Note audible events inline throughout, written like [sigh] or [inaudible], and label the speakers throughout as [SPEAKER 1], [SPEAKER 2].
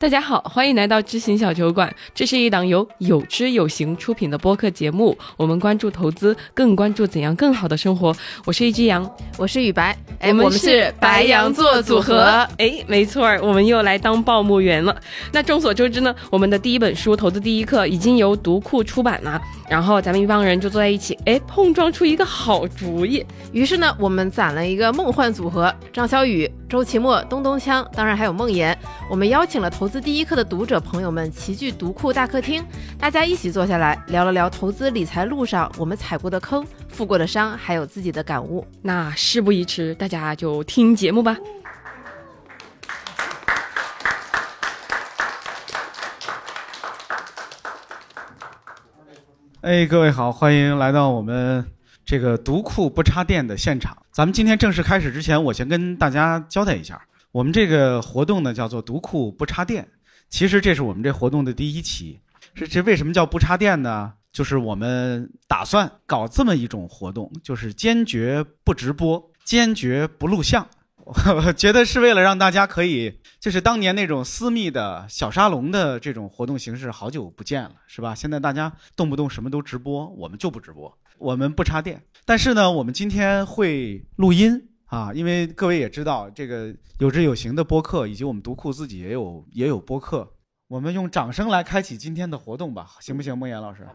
[SPEAKER 1] 大家好，欢迎来到知行小酒馆。这是一档由有知有行出品的播客节目。我们关注投资，更关注怎样更好的生活。我是一只羊，
[SPEAKER 2] 我是雨白，
[SPEAKER 1] 我们是白羊座组合。哎，没错儿，我们又来当报幕员了。那众所周知呢，我们的第一本书《投资第一课》已经由读库出版了。然后咱们一帮人就坐在一起，哎，碰撞出一个好主意。
[SPEAKER 2] 于是呢，我们攒了一个梦幻组合：张小雨、周奇墨、东东锵，当然还有梦妍。我们邀请了投资第一课的读者朋友们齐聚读库大客厅，大家一起坐下来聊了聊投资理财路上我们踩过的坑、负过的伤，还有自己的感悟。
[SPEAKER 1] 那事不宜迟，大家就听节目吧。
[SPEAKER 3] 哎，各位好，欢迎来到我们这个读库不插电的现场。咱们今天正式开始之前，我先跟大家交代一下。我们这个活动呢叫做“读库不插电”，其实这是我们这活动的第一期。是这为什么叫不插电呢？就是我们打算搞这么一种活动，就是坚决不直播，坚决不录像。我觉得是为了让大家可以，就是当年那种私密的小沙龙的这种活动形式，好久不见了，是吧？现在大家动不动什么都直播，我们就不直播，我们不插电。但是呢，我们今天会录音。啊，因为各位也知道，这个有知有行的播客，以及我们读库自己也有也有播客，我们用掌声来开启今天的活动吧，行不行，梦岩老师？[laughs]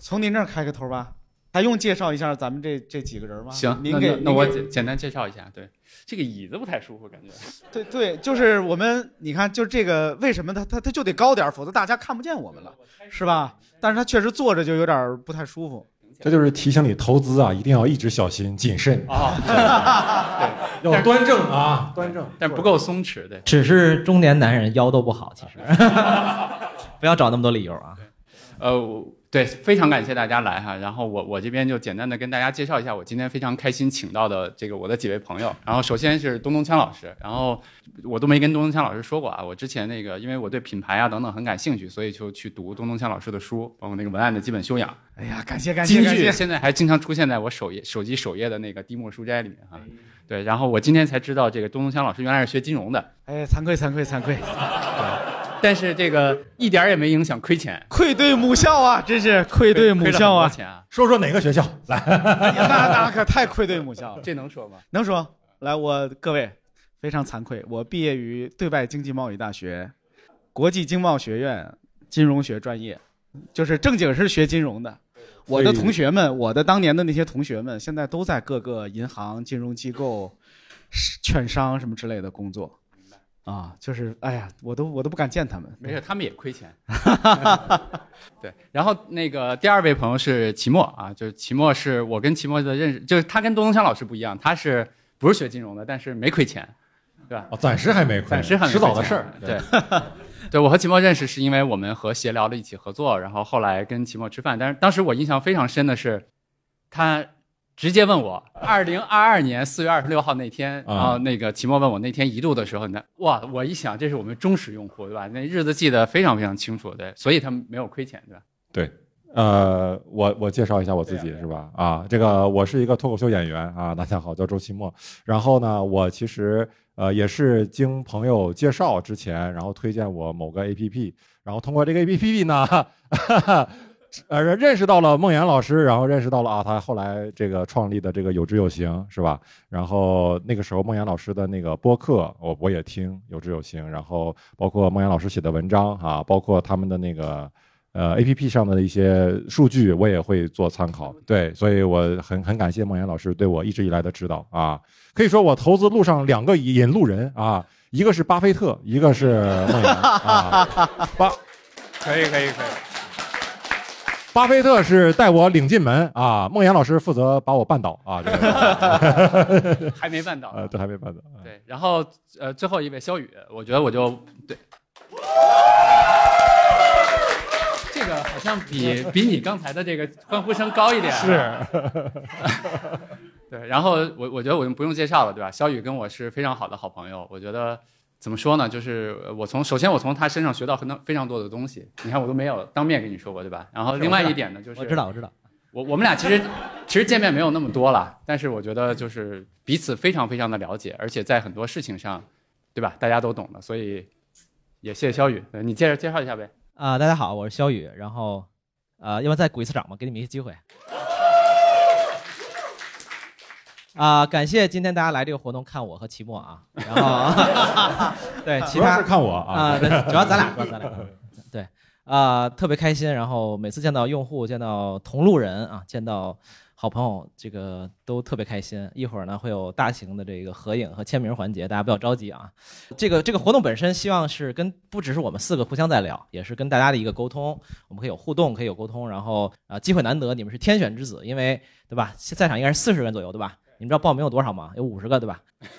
[SPEAKER 3] 从您这儿开个头吧，还用介绍一下咱们这这几个人吗？
[SPEAKER 4] 行，您给那我简简单介绍一下，对。这个椅子不太舒服，感觉。
[SPEAKER 3] 对对，就是我们，你看，就这个，为什么他他他就得高点否则大家看不见我们了，是吧？但是他确实坐着就有点不太舒服。
[SPEAKER 5] 这就是提醒你投资啊，一定要一直小心谨慎啊，对，[laughs] 要端正啊，端正，
[SPEAKER 4] 但不够松弛，对。
[SPEAKER 6] 只是中年男人腰都不好，其实，[laughs] 不要找那么多理由啊。
[SPEAKER 4] 呃。对，非常感谢大家来哈。然后我我这边就简单的跟大家介绍一下，我今天非常开心请到的这个我的几位朋友。然后首先是东东锵老师，然后我都没跟东东锵老师说过啊。我之前那个因为我对品牌啊等等很感兴趣，所以就去读东东锵老师的书，包括那个文案的基本修养。
[SPEAKER 3] 哎呀，感谢感谢感谢！
[SPEAKER 4] 现在还经常出现在我首页手机首页的那个滴墨书斋里面哈。对，然后我今天才知道这个东东锵老师原来是学金融的。
[SPEAKER 3] 哎，惭愧惭愧惭愧。
[SPEAKER 4] 但是这个一点也没影响亏钱，
[SPEAKER 3] 愧对母校啊！真是愧对母校啊！
[SPEAKER 5] 说说哪个学校来？[laughs]
[SPEAKER 3] 那那可太愧对母校了。
[SPEAKER 4] 这能说吗？
[SPEAKER 3] 能说。来，我各位非常惭愧，我毕业于对外经济贸易大学国际经贸学院金融学专业，就是正经是学金融的。我的同学们，我的当年的那些同学们，现在都在各个银行、金融机构、券商什么之类的工作。啊，就是哎呀，我都我都不敢见他们。
[SPEAKER 4] 没事，他们也亏钱。[laughs] 对，然后那个第二位朋友是齐墨啊，就是齐墨是我跟齐墨的认识，就是他跟东东强老师不一样，他是不是学金融的，但是没亏钱，对吧？
[SPEAKER 5] 哦，暂时还没亏，
[SPEAKER 4] 暂时还
[SPEAKER 5] 迟早的事儿。
[SPEAKER 4] 对，[laughs] 对我和齐墨认识是因为我们和协聊的一起合作，然后后来跟齐墨吃饭，但是当时我印象非常深的是，他。直接问我，二零二二年四月二十六号那天，然后那个齐墨问我那天一度的时候，那哇，我一想这是我们忠实用户，对吧？那日子记得非常非常清楚，对，所以他们没有亏钱，对吧？
[SPEAKER 5] 对，呃，我我介绍一下我自己是吧？啊，这个我是一个脱口秀演员啊，大家好，叫周奇墨。然后呢，我其实呃也是经朋友介绍之前，然后推荐我某个 APP，然后通过这个 APP 呢。[laughs] 呃，认识到了孟岩老师，然后认识到了啊，他后来这个创立的这个有知有行是吧？然后那个时候孟岩老师的那个播客，我我也听有知有行，然后包括孟岩老师写的文章啊，包括他们的那个呃 A P P 上的一些数据，我也会做参考。对，所以我很很感谢孟岩老师对我一直以来的指导啊。可以说我投资路上两个引路人啊，一个是巴菲特，一个是孟岩啊。[laughs]
[SPEAKER 4] 巴，可以可以可以。
[SPEAKER 5] 巴菲特是带我领进门啊，孟岩老师负责把我绊倒啊，[laughs]
[SPEAKER 4] 还没绊倒，
[SPEAKER 5] 呃，这还没绊倒。
[SPEAKER 4] 对，然后呃，最后一位肖宇，我觉得我就对，这个好像比比你刚才的这个欢呼声高一点。
[SPEAKER 5] 是，[laughs]
[SPEAKER 4] 对，然后我我觉得我就不用介绍了，对吧？肖宇跟我是非常好的好朋友，我觉得。怎么说呢？就是我从首先我从他身上学到很多非常多的东西。你看我都没有当面跟你说过，对吧？然后另外一点呢，就是
[SPEAKER 6] 我知道我知道，
[SPEAKER 4] 我我们俩其实其实见面没有那么多了，但是我觉得就是彼此非常非常的了解，而且在很多事情上，对吧？大家都懂的，所以也谢谢肖宇，呃你介绍介绍一下呗。
[SPEAKER 6] 啊、大家好，我是肖宇，然后，呃，要不然再鼓一次掌吧，给你们一些机会。啊、感谢今天大家来这个活动看我和齐墨啊，然后 [laughs] 对其他
[SPEAKER 5] 是看我啊，
[SPEAKER 6] 主要咱俩，主要咱俩，对啊、特别开心。然后每次见到用户，见到同路人啊，见到好朋友，这个都特别开心。一会儿呢会有大型的这个合影和签名环节，大家不要着急啊。这个这个活动本身希望是跟不只是我们四个互相在聊，也是跟大家的一个沟通，我们可以有互动，可以有沟通。然后啊、机会难得，你们是天选之子，因为对吧？在场应该是四十人左右，对吧？你们知道报名有多少吗？有五十个，对吧？[laughs]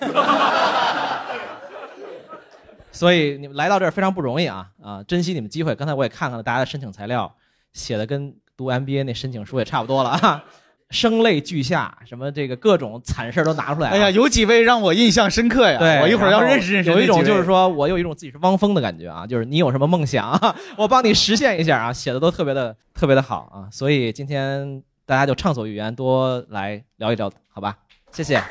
[SPEAKER 6] 所以你们来到这儿非常不容易啊啊！珍惜你们机会。刚才我也看看了大家的申请材料，写的跟读 MBA 那申请书也差不多了啊，声泪俱下，什么这个各种惨事儿都拿出来、啊。
[SPEAKER 3] 哎呀，有几位让我印象深刻呀！
[SPEAKER 6] 对，
[SPEAKER 3] 我一会儿要认识认识。
[SPEAKER 6] 有一种就是，说我有一种自己是汪峰的感觉啊，就是你有什么梦想，我帮你实现一下啊，写的都特别的特别的好啊。所以今天大家就畅所欲言，多来聊一聊，好吧？谢谢。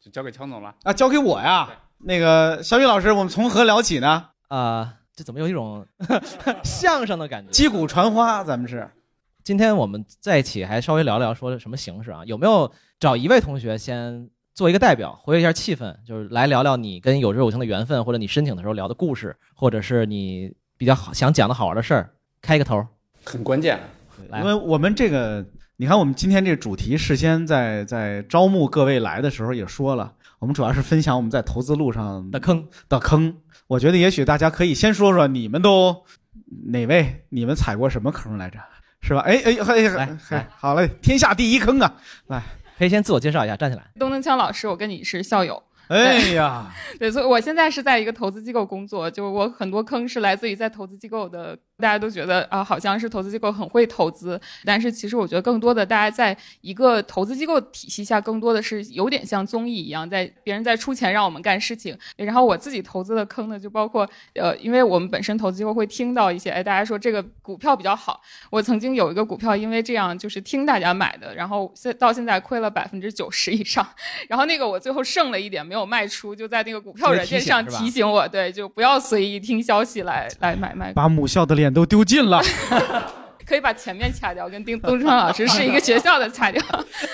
[SPEAKER 4] 就交给乔总了。
[SPEAKER 3] 啊，交给我呀。那个小雨老师，我们从何聊起呢？
[SPEAKER 6] 啊、这怎么有一种 [laughs] 相声的感觉？
[SPEAKER 3] 击鼓传花，咱们是。
[SPEAKER 6] 今天我们在一起还稍微聊聊说什么形式啊？有没有找一位同学先做一个代表，活跃一下气氛，就是来聊聊你跟有志有情的缘分，或者你申请的时候聊的故事，或者是你比较好想讲的好玩的事儿，开一个头。
[SPEAKER 4] 很关键，
[SPEAKER 6] 来
[SPEAKER 3] 因为我们这个，你看我们今天这个主题，事先在在招募各位来的时候也说了，我们主要是分享我们在投资路上
[SPEAKER 6] 的坑，
[SPEAKER 3] 的坑。我觉得也许大家可以先说说你们都哪位，你们踩过什么坑来着？是吧？哎哎嘿
[SPEAKER 6] 来
[SPEAKER 3] 嘿
[SPEAKER 6] 来，
[SPEAKER 3] 好嘞，天下第一坑啊！
[SPEAKER 6] 来可以先自我介绍一下，站起来。
[SPEAKER 7] 东东枪老师，我跟你是校友，
[SPEAKER 3] 哎呀，[laughs]
[SPEAKER 7] 对，所以我现在是在一个投资机构工作，就我很多坑是来自于在投资机构的，大家都觉得啊、好像是投资机构很会投资，但是其实我觉得更多的，大家在一个投资机构体系下，更多的是有点像综艺一样，在别人在出钱让我们干事情，然后我自己投资的坑呢，就包括呃，因为我们本身投资机构会听到一些，哎，大家说这个股票比较好，我曾经有一个股票，因为这样就是听大家买的，然后现到现在亏了百分之九十以上，然后那个我最后剩了一点没有卖出，就在那个股票软件上
[SPEAKER 6] 提醒
[SPEAKER 7] 我，对，就不要随意听消息来来买卖，
[SPEAKER 3] 把母校的脸都丢尽了。[laughs]
[SPEAKER 7] 可以把前面掐掉，跟丁东川老师是一个学校的掐掉。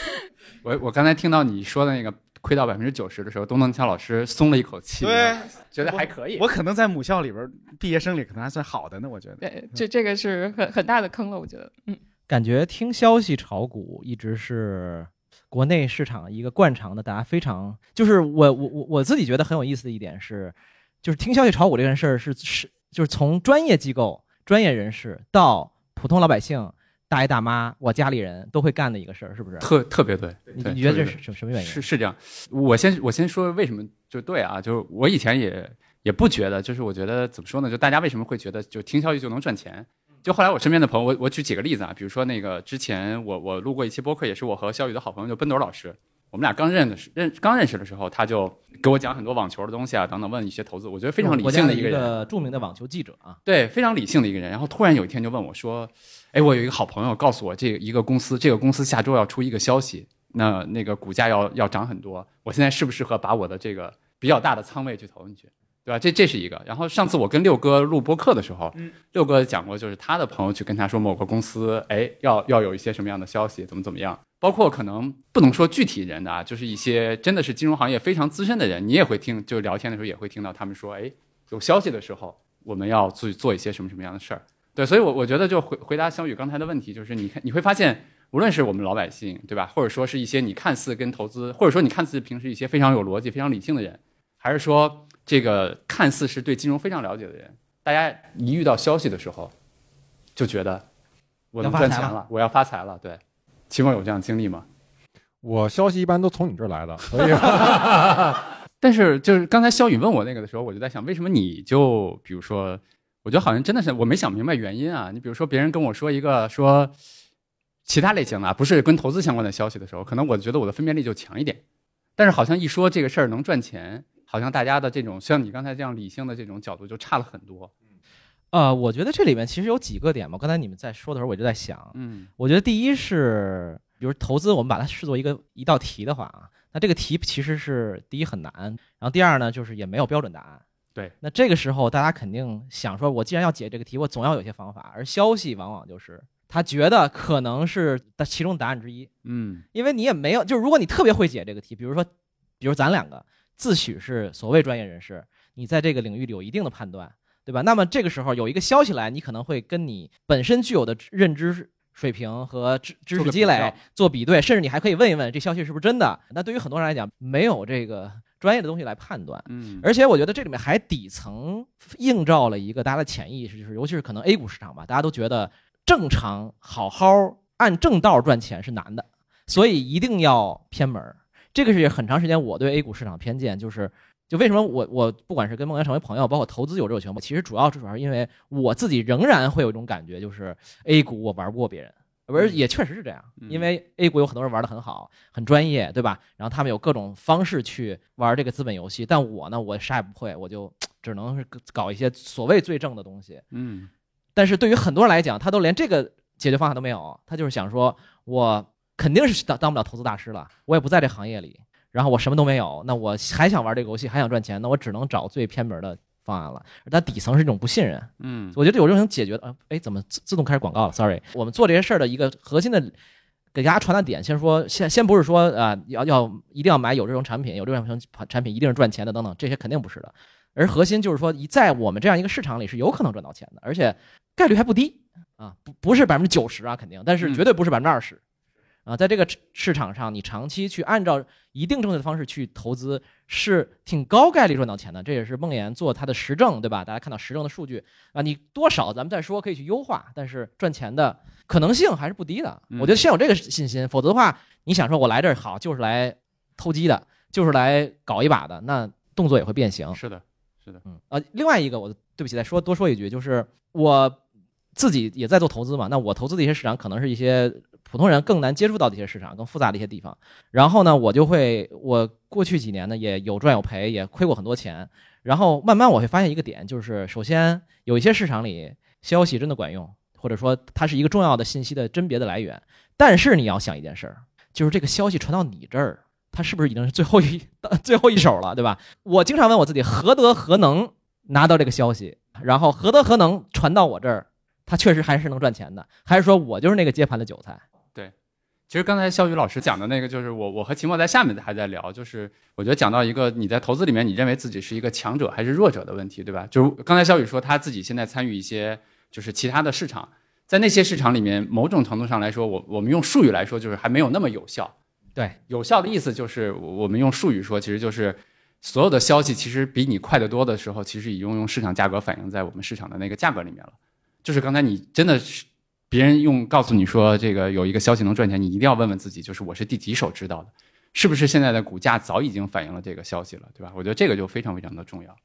[SPEAKER 7] [laughs]
[SPEAKER 4] 我我刚才听到你说的那个亏到百分之九十的时候，东东强老师松了一口气，
[SPEAKER 3] 对，
[SPEAKER 4] 觉得还可以。
[SPEAKER 3] 我可能在母校里边，毕业生里可能还算好的呢。我觉得。
[SPEAKER 7] 对，这这个是很很大的坑了，我觉得，嗯。
[SPEAKER 6] 感觉听消息炒股一直是国内市场一个惯常的，大家非常就是我我我我自己觉得很有意思的一点是，就是听消息炒股这件事儿是是就是从专业机构、专业人士到普通老百姓、大爷大妈、我家里人都会干的一个事儿，是不是？
[SPEAKER 4] 特特别对，
[SPEAKER 6] 你你觉得这是什什么原因？
[SPEAKER 4] 是是这样，我先我先说为什么就对啊，就是我以前也也不觉得，就是我觉得怎么说呢，就大家为什么会觉得就听消息就能赚钱？就后来我身边的朋友，我我举几个例子啊，比如说那个之前我我录过一期播客，也是我和肖宇的好朋友就奔斗老师，我们俩刚认的时认刚认识的时候，他就给我讲很多网球的东西啊等等，问一些投资，我觉得非常理
[SPEAKER 6] 性的一
[SPEAKER 4] 个人，
[SPEAKER 6] 个著名的网球记者啊，
[SPEAKER 4] 对，非常理性的一个人。然后突然有一天就问我说：“哎，我有一个好朋友告诉我，这个一个公司，这个公司下周要出一个消息，那那个股价要要涨很多，我现在适不适合把我的这个比较大的仓位去投进去？”对吧？这这是一个。然后上次我跟六哥录播客的时候，六哥讲过，就是他的朋友去跟他说某个公司，哎，要要有一些什么样的消息，怎么怎么样。包括可能不能说具体人的啊，就是一些真的是金融行业非常资深的人，你也会听，就聊天的时候也会听到他们说，哎，有消息的时候，我们要去做一些什么什么样的事儿。对，所以我我觉得就回回答小雨刚才的问题，就是你看你会发现，无论是我们老百姓，对吧，或者说是一些你看似跟投资，或者说你看似平时一些非常有逻辑、非常理性的人，还是说这个看似是对金融非常了解的人，大家一遇到消息的时候，就觉得我能赚钱了，我要发财了。对，期末有这样经历吗？
[SPEAKER 5] 我消息一般都从你这儿来的，所 [laughs] 以
[SPEAKER 4] 但是就是刚才肖宇问我那个的时候，我就在想，为什么你就比如说，我觉得好像真的是我没想明白原因啊。你比如说别人跟我说一个说其他类型的啊，不是跟投资相关的消息的时候，可能我觉得我的分辨力就强一点。但是好像一说这个事儿能赚钱，好像大家的这种像你刚才这样理性的这种角度就差了很多。
[SPEAKER 6] 呃，我觉得这里面其实有几个点嘛。刚才你们在说的时候，我就在想，
[SPEAKER 4] 嗯
[SPEAKER 6] 我觉得第一是，比如投资，我们把它视作一个一道题的话啊，那这个题其实是第一很难，然后第二呢，就是也没有标准答案。
[SPEAKER 4] 对，
[SPEAKER 6] 那这个时候大家肯定想说，我既然要解这个题，我总要有些方法。而消息往往就是他觉得可能是其中答案之一，
[SPEAKER 4] 嗯
[SPEAKER 6] 因为你也没有，就是如果你特别会解这个题，比如说，比如咱两个自诩是所谓专业人士，你在这个领域里有一定的判断，对吧？那么这个时候有一个消息来，你可能会跟你本身具有的认知水平和知知识积累做比对，甚至你还可以问一问这消息是不是真的。那对于很多人来讲，没有这个专业的东西来判断。
[SPEAKER 4] 嗯，
[SPEAKER 6] 而且我觉得这里面还底层映照了一个大家的潜意识，就是尤其是可能 A 股市场吧，大家都觉得正常好好按正道赚钱是难的，所以一定要偏门儿。这个是很长时间我对 A 股市场偏见，就是就为什么我我不管是跟孟岩成为朋友，包括投资有这种情况，其实主要主要是因为我自己仍然会有一种感觉，就是 A 股我玩不过别人。不是也确实是这样，
[SPEAKER 4] 嗯
[SPEAKER 6] 因为 A 股有很多人玩得很好，很专业，对吧？然后他们有各种方式去玩这个资本游戏，但我呢，我啥也不会，我就只能是搞一些所谓最正的东西。
[SPEAKER 4] 嗯
[SPEAKER 6] 但是对于很多人来讲，他都连这个解决方案都没有，他就是想说，我肯定是当当不了投资大师了，我也不在这行业里，然后我什么都没有，那我还想玩这个游戏，还想赚钱，那我只能找最偏门的方案了。而它底层是一种不信任，
[SPEAKER 4] 嗯
[SPEAKER 6] 我觉得有这种解决的，呃，哎，怎么自自动开始广告了？Sorry，我们做这些事儿的一个核心的给大家传达点，先说先先不是说啊、呃要要一定要买有这种产品，有这种产品一定是赚钱的等等，这些肯定不是的。而核心就是说，一在我们这样一个市场里是有可能赚到钱的，而且概率还不低啊，不不是百分之九十啊，肯定，但是
[SPEAKER 4] 嗯
[SPEAKER 6] 绝对不是百分之二十。啊，在这个市市场上，你长期去按照一定正确的方式去投资，是挺高概率赚到钱的。这也是梦岩做他的实证，对吧？大家看到实证的数据啊，你多少咱们再说，可以去优化，但是赚钱的可能性还是不低的。
[SPEAKER 4] 嗯
[SPEAKER 6] 我觉得先有这个信心，否则的话，你想说我来这儿好就是来偷鸡的，就是来搞一把的，那动作也会变形。
[SPEAKER 4] 是的，是的，
[SPEAKER 6] 嗯啊，另外一个我对不起，再说多说一句，就是我自己也在做投资嘛，那我投资的一些市场可能是一些普通人更难接触到的一些市场，更复杂的一些地方。然后呢，我就会我过去几年呢也有赚有赔，也亏过很多钱。然后慢慢我会发现一个点，就是首先有一些市场里消息真的管用，或者说它是一个重要的信息的甄别的来源。但是你要想一件事儿，就是这个消息传到你这儿，它是不是已经是最后一最后一手了，对吧？我经常问我自己，何德何能拿到这个消息，然后何德何能传到我这儿，它确实还是能赚钱的，还是说我就是那个接盘的韭菜？
[SPEAKER 4] 其实刚才肖宇老师讲的那个，就是我我和秦墨在下面还在聊，就是我觉得讲到一个你在投资里面，你认为自己是一个强者还是弱者的问题，对吧？就是刚才肖宇说他自己现在参与一些就是其他的市场，在那些市场里面，某种程度上来说，我我们用术语来说，就是还没有那么有效。
[SPEAKER 6] 对，
[SPEAKER 4] 有效的意思就是我们用术语说，其实就是所有的消息其实比你快得多的时候，其实已经用市场价格反映在我们市场的那个价格里面了。就是刚才你真的是别人用告诉你说这个有一个消息能赚钱，你一定要问问自己，就是我是第几手知道的，是不是现在的股价早已经反映了这个消息了，对吧？我觉得这个就非常非常的重要。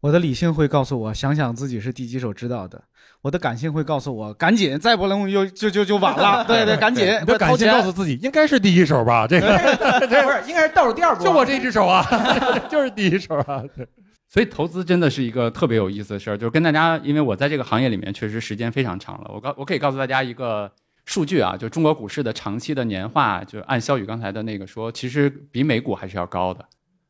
[SPEAKER 3] 我的理性会告诉我，想想自己是第几手知道的；我的感性会告诉我，赶紧，再不能就就就就晚了。[laughs] 对对，赶紧，
[SPEAKER 5] 你的感性告诉自己应该是第一手吧？这个 [laughs]
[SPEAKER 6] 不是应该是倒数第二波？[laughs]
[SPEAKER 5] 就我这只手啊，就是第一手啊。
[SPEAKER 4] 所以投资真的是一个特别有意思的事儿，就是跟大家，因为我在这个行业里面确实时间非常长了，我告我可以告诉大家一个数据啊，就中国股市的长期的年化，就按肖宇刚才的那个说，其实比美股还是要高的。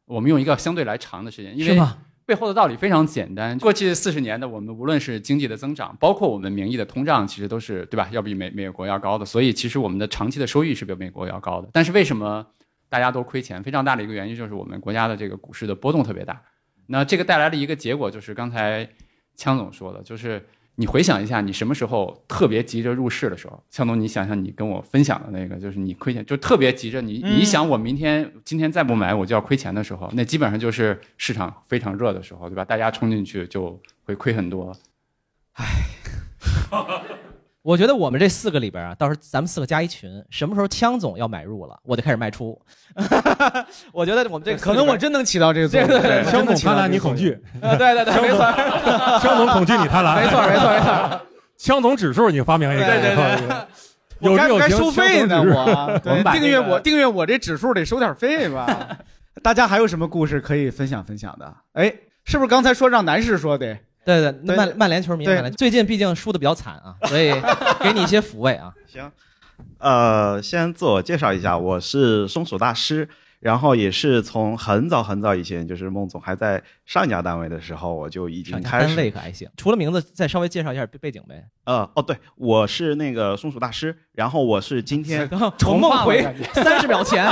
[SPEAKER 4] 我们用一个相对来长的时间，因为？背后的道理非常简单。过去四十年的我们，无论是经济的增长，包括我们名义的通胀，其实都是对吧？要比美美国要高的。所以其实我们的长期的收益是比美国要高的。但是为什么大家都亏钱？非常大的一个原因就是我们国家的这个股市的波动特别大。那这个带来的一个结果就是刚才枪总说的，就是你回想一下，你什么时候特别急着入市的时候？枪总，你想想你跟我分享的那个，就是你亏钱就特别急着你，
[SPEAKER 3] 嗯
[SPEAKER 4] 你想我明天今天再不买我就要亏钱的时候，那基本上就是市场非常热的时候，对吧？大家冲进去就会亏很多。
[SPEAKER 6] 我觉得我们这四个里边啊，到时候咱们四个加一群，什么时候枪总要买入了，我就开始卖出。[laughs] 我觉得我们这个
[SPEAKER 3] 可能我真能起到这个作用。
[SPEAKER 6] 对对对
[SPEAKER 5] 枪总贪婪，你恐惧；
[SPEAKER 6] 呃 [laughs] 对对对，没错，
[SPEAKER 5] 枪总恐惧，你贪婪。
[SPEAKER 6] 没错，没错，没错。[laughs]
[SPEAKER 5] 枪总指数你发明一个，
[SPEAKER 3] 对对
[SPEAKER 5] 对
[SPEAKER 3] 我该不该收费呢？我
[SPEAKER 4] 我
[SPEAKER 3] 对
[SPEAKER 4] 们把
[SPEAKER 3] 订阅我订阅我这指数得收点费吧？大家还有什么故事可以分享分享的？哎，是不是刚才说让男士说的？
[SPEAKER 6] 对对，
[SPEAKER 3] 对
[SPEAKER 6] 曼曼联球迷，
[SPEAKER 3] 对
[SPEAKER 6] 曼联最近毕竟输的比较惨啊，[laughs] 所以给你一些抚慰啊。[laughs]
[SPEAKER 8] 行，呃，先自我介绍一下，我是松鼠大师，然后也是从很早很早以前，就是孟总还在上一家单位的时候，我就已经开始。
[SPEAKER 6] 单位可还行，除了名字，再稍微介绍一下背背景呗。
[SPEAKER 8] 呃，哦，对，我是那个松鼠大师，然后我是今天 [laughs]
[SPEAKER 6] 重梦回三十秒前，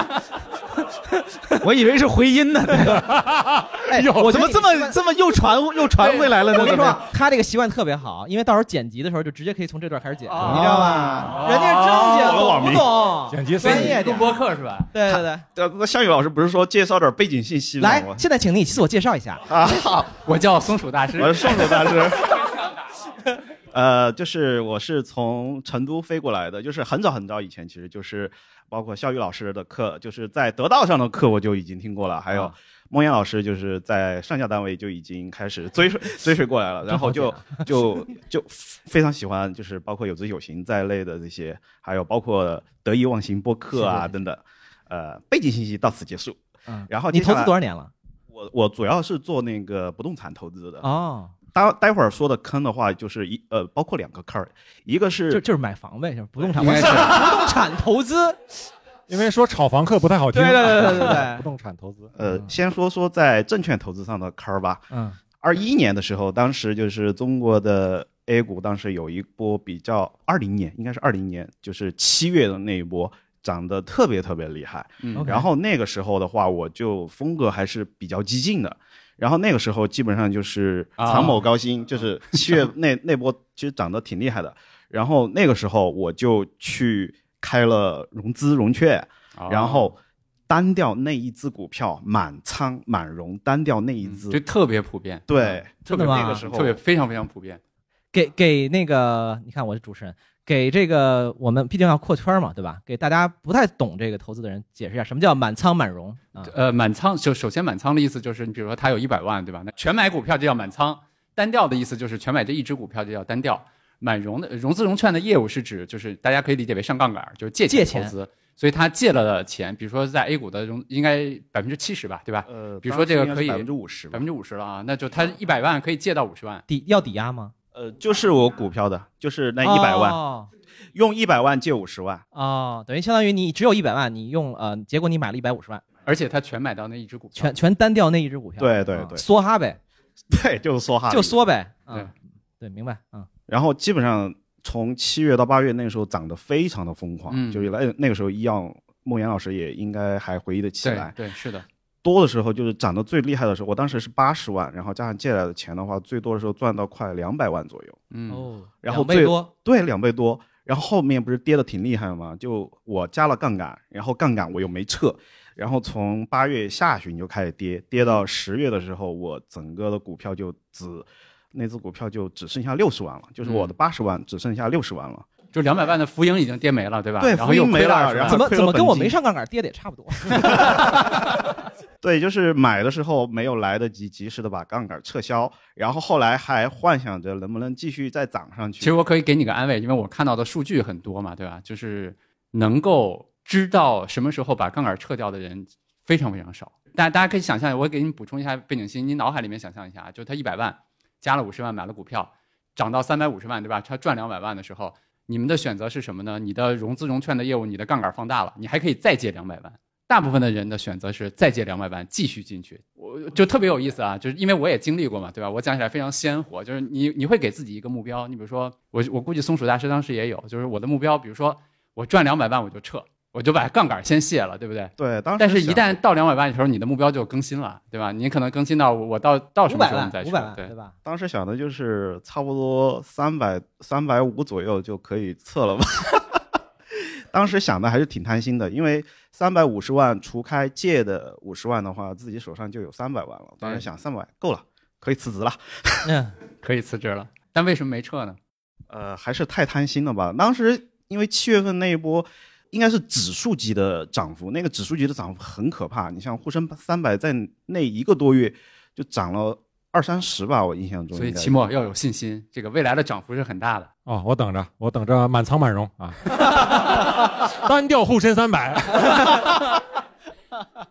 [SPEAKER 6] [laughs]
[SPEAKER 3] 我以为是回音呢，[laughs]
[SPEAKER 6] 哎，
[SPEAKER 3] 我怎么这么这么又传又传回来了呢？
[SPEAKER 6] 我跟你说，他这个习惯特别好，因为到时候剪辑的时候就直接可以从这段开始剪，
[SPEAKER 4] 哦
[SPEAKER 6] 你知道吧？人家是正经，懂不懂？
[SPEAKER 5] 剪辑
[SPEAKER 6] 专业点
[SPEAKER 4] 录播课是吧？
[SPEAKER 6] 对对对，
[SPEAKER 8] 呃，那夏雨老师不是说介绍点背景信息吗？
[SPEAKER 6] 来，现在请你自我介绍一下。
[SPEAKER 8] 啊，好，[laughs]
[SPEAKER 4] 我叫松鼠大师，
[SPEAKER 8] 我是松鼠大师。呃，就是我是从成都飞过来的，就是很早很早以前，其实就是包括肖宇老师的课，就是在得道上的课我就已经听过了，还有
[SPEAKER 6] 啊
[SPEAKER 8] 孟岩老师就是在上下单位就已经开始追随追随过来了，[laughs] 然后就就就非常喜欢，就是包括有知有行在内的这些，还有包括得意忘形播客啊等等。呃，背景信息到此结束。
[SPEAKER 6] 嗯，
[SPEAKER 8] 然后你投
[SPEAKER 6] 资多少年了？
[SPEAKER 8] 我我主要是做那个不动产投资的。
[SPEAKER 6] 哦，
[SPEAKER 8] 待待会儿说的坑的话，就是一呃，包括两个坑儿，一个
[SPEAKER 6] 是就就是买房呗，就是不动产。[laughs] 不动产投资，
[SPEAKER 5] 因为说炒房客不太好听。
[SPEAKER 6] 对对对对对对 [laughs]
[SPEAKER 5] 不动产投资。
[SPEAKER 8] 呃，先说说在证券投资上的坑儿吧。
[SPEAKER 6] 嗯，
[SPEAKER 8] 二一年的时候，当时就是中国的 A 股，当时有一波比较，二零年应该是二零年，就是七月的那一波涨得特别特别厉害。
[SPEAKER 4] 嗯
[SPEAKER 8] 然后那个时候的话，我就风格还是比较激进的。然后那个时候基本上就是
[SPEAKER 4] 啊
[SPEAKER 8] 长某高新，就是 [laughs] 七月那那波其实涨得挺厉害的。然后那个时候我就去开了融资融券，
[SPEAKER 4] 哦
[SPEAKER 8] 然后单调那一只股票满仓满融，单调那一只，
[SPEAKER 4] 就特别普遍，
[SPEAKER 8] 对，
[SPEAKER 6] 特别
[SPEAKER 8] 那个时候
[SPEAKER 4] 特别非常非常普遍。
[SPEAKER 6] 给给那个，你看我是主持人，给这个我们毕竟要扩圈嘛，对吧？给大家不太懂这个投资的人解释一下，什么叫满仓满融啊？
[SPEAKER 4] 呃，满仓就首先满仓的意思就是，你比如说他有一百万，对吧？那全买股票就叫满仓。单调的意思就是全买这一只股票就叫单调。满融的融资融券的业务是指，就是大家可以理解为上杠杆，就是借
[SPEAKER 6] 钱
[SPEAKER 4] 投资。所以他借了的钱，比如说在 A 股的融应该百分之七十吧，对吧？
[SPEAKER 8] 呃，
[SPEAKER 4] 比如说这个可以
[SPEAKER 8] 百分之五十
[SPEAKER 4] 百，分之五十了啊，那就他一百万可以借到五十万。
[SPEAKER 6] 抵要抵押吗？
[SPEAKER 8] 呃，就是我股票的，就是那一百万，
[SPEAKER 6] 哦
[SPEAKER 8] 用一百万借五十万，
[SPEAKER 6] 哦，等于相当于你只有一百万，你用呃，结果你买了一百五十万，
[SPEAKER 4] 而且他全买到那一只股票，
[SPEAKER 6] 全全单调那一只股票。啊
[SPEAKER 8] 对对对
[SPEAKER 6] 梭哈呗，[laughs]
[SPEAKER 8] 对，就是梭哈，
[SPEAKER 6] 就梭呗。
[SPEAKER 4] 对
[SPEAKER 6] 嗯，对，明白。嗯，
[SPEAKER 8] 然后基本上从七月到八月那个时候涨得非常的疯狂，
[SPEAKER 4] 嗯
[SPEAKER 8] 就是那那个时候医药，孟岩老师也应该还回忆得起
[SPEAKER 4] 对
[SPEAKER 8] 来。
[SPEAKER 4] 对是的，
[SPEAKER 8] 多的时候就是涨得最厉害的时候，我当时是八十万，然后加上借来的钱的话，最多的时候赚到快两百万左右，
[SPEAKER 4] 嗯，
[SPEAKER 6] 哦，
[SPEAKER 8] 然后最
[SPEAKER 6] 两倍多，
[SPEAKER 8] 对，两倍多。然后后面不是跌的挺厉害吗？就我加了杠杆，然后杠杆我又没撤，然后从八月下旬就开始跌，跌到十月的时候，我整个的股票就只那只股票就只剩下六十万了，就是我的八十万只剩下六十万了。
[SPEAKER 4] 就两百万的浮盈已经跌没了，对吧？
[SPEAKER 8] 对
[SPEAKER 4] 然后又
[SPEAKER 8] 浮盈没了然后
[SPEAKER 6] 怎么怎么跟我没上杠杆跌的也差不多？[laughs]
[SPEAKER 8] 对，就是买的时候没有来得及及时的把杠杆撤销，然后后来还幻想着能不能继续再涨上去。
[SPEAKER 4] 其实我可以给你个安慰，因为我看到的数据很多嘛，对吧？就是能够知道什么时候把杠杆撤掉的人非常非常少。大家大家可以想象，我给你补充一下背景信息，你脑海里面想象一下啊，就他一百万加了五十万买了股票，涨到三百五十万，对吧？他赚两百万的时候，你们的选择是什么呢？你的融资融券的业务，你的杠杆放大了，你还可以再借两百万。大部分的人的选择是再借两百万继续进去，我就特别有意思啊，就是因为我也经历过嘛，对吧？我讲起来非常鲜活，就是你你会给自己一个目标，你比如说我我估计松鼠大师当时也有，就是我的目标，比如说我赚两百万我就撤，我就把杠杆先卸了，对不对？
[SPEAKER 8] 对，当时
[SPEAKER 4] 但是，一旦到两百万的时候，你的目标就更新了，对吧？你可能更新到我我到到什么
[SPEAKER 6] 五百万
[SPEAKER 4] 时候你再，撤
[SPEAKER 6] 五百万，
[SPEAKER 4] 对
[SPEAKER 6] 对，吧？
[SPEAKER 8] 当时想的就是差不多三百三百五左右就可以撤了吧。[laughs] 当时想的还是挺贪心的，因为三百五十万除开借的五十万的话，自己手上就有三百万了。当时
[SPEAKER 4] 对
[SPEAKER 8] 想三百够了，可以辞职了。[laughs]
[SPEAKER 6] 嗯，
[SPEAKER 4] 可以辞职了。但为什么没撤呢？
[SPEAKER 8] 呃，还是太贪心了吧？当时因为七月份那一波，应该是指数级的涨幅，那个指数级的涨幅很可怕。你像沪深三百在那一个多月就涨了二三十吧，我印象中。
[SPEAKER 4] 所以期末要有信心，这个未来的涨幅是很大的。
[SPEAKER 5] 哦，我等着，我等着满仓满融啊，[laughs] 单调沪深三百。[laughs]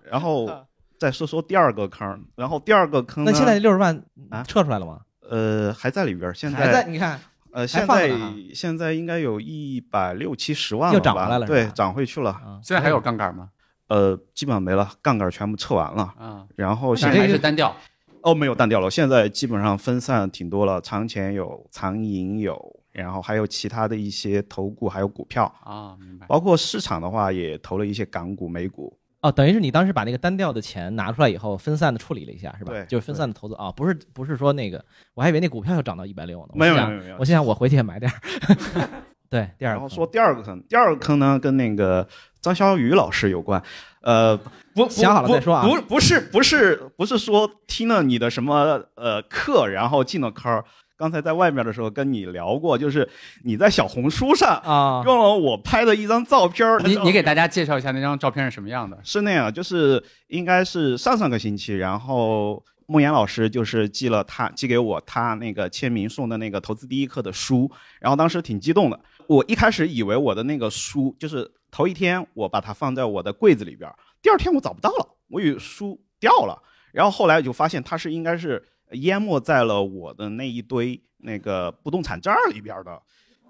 [SPEAKER 8] 然后再说说第二个坑，然后第二个坑呢，
[SPEAKER 6] 那现在六十万
[SPEAKER 8] 啊
[SPEAKER 6] 撤出来了吗？
[SPEAKER 8] 呃，还在里边现在
[SPEAKER 6] 还在你看
[SPEAKER 8] 呃，现在现在应该有一百六七十万
[SPEAKER 6] 又
[SPEAKER 8] 了吧
[SPEAKER 6] 涨回来了，
[SPEAKER 8] 对，涨回去了。
[SPEAKER 6] 啊，
[SPEAKER 4] 现在还有杠杆吗？
[SPEAKER 8] 呃，基本上没了，杠杆全部撤完了。
[SPEAKER 4] 啊，
[SPEAKER 8] 然后现在
[SPEAKER 4] 还是单调。
[SPEAKER 8] 哦，没有单调了，现在基本上分散挺多了，长钱有，长银有，然后还有其他的一些投顾，还有股票，
[SPEAKER 4] 啊，明白。
[SPEAKER 8] 包括市场的话也投了一些港股、美股。
[SPEAKER 6] 哦，等于是你当时把那个单调的钱拿出来以后，分散的处理了一下，是吧？
[SPEAKER 8] 对
[SPEAKER 6] 就是分散的投资啊，不是不是说那个，我还以为那股票要涨到一百六呢。
[SPEAKER 8] 没有没有没有
[SPEAKER 6] 我心想我回去也买点儿。[laughs] 对，第二个坑
[SPEAKER 8] 然后说第二个坑，第二个坑呢跟那个张小雨老师有关，呃，不，不
[SPEAKER 6] 想好了再说啊
[SPEAKER 8] 不，不不是不是不是说听了你的什么呃课，然后进了坑儿。刚才在外面的时候跟你聊过，就是你在小红书上
[SPEAKER 6] 啊，
[SPEAKER 8] 用了我拍的一张照片儿，
[SPEAKER 4] 你你给大家介绍一下那张照片是什么样的？
[SPEAKER 8] 是那样，就是应该是上上个星期，然后梦岩老师就是寄了他寄给我他那个签名送的那个《投资第一课》的书，然后当时挺激动的。我一开始以为我的那个书就是头一天我把它放在我的柜子里边，第二天我找不到了，我以为书掉了，然后后来我就发现它是应该是淹没在了我的那一堆那个不动产证儿里边儿的。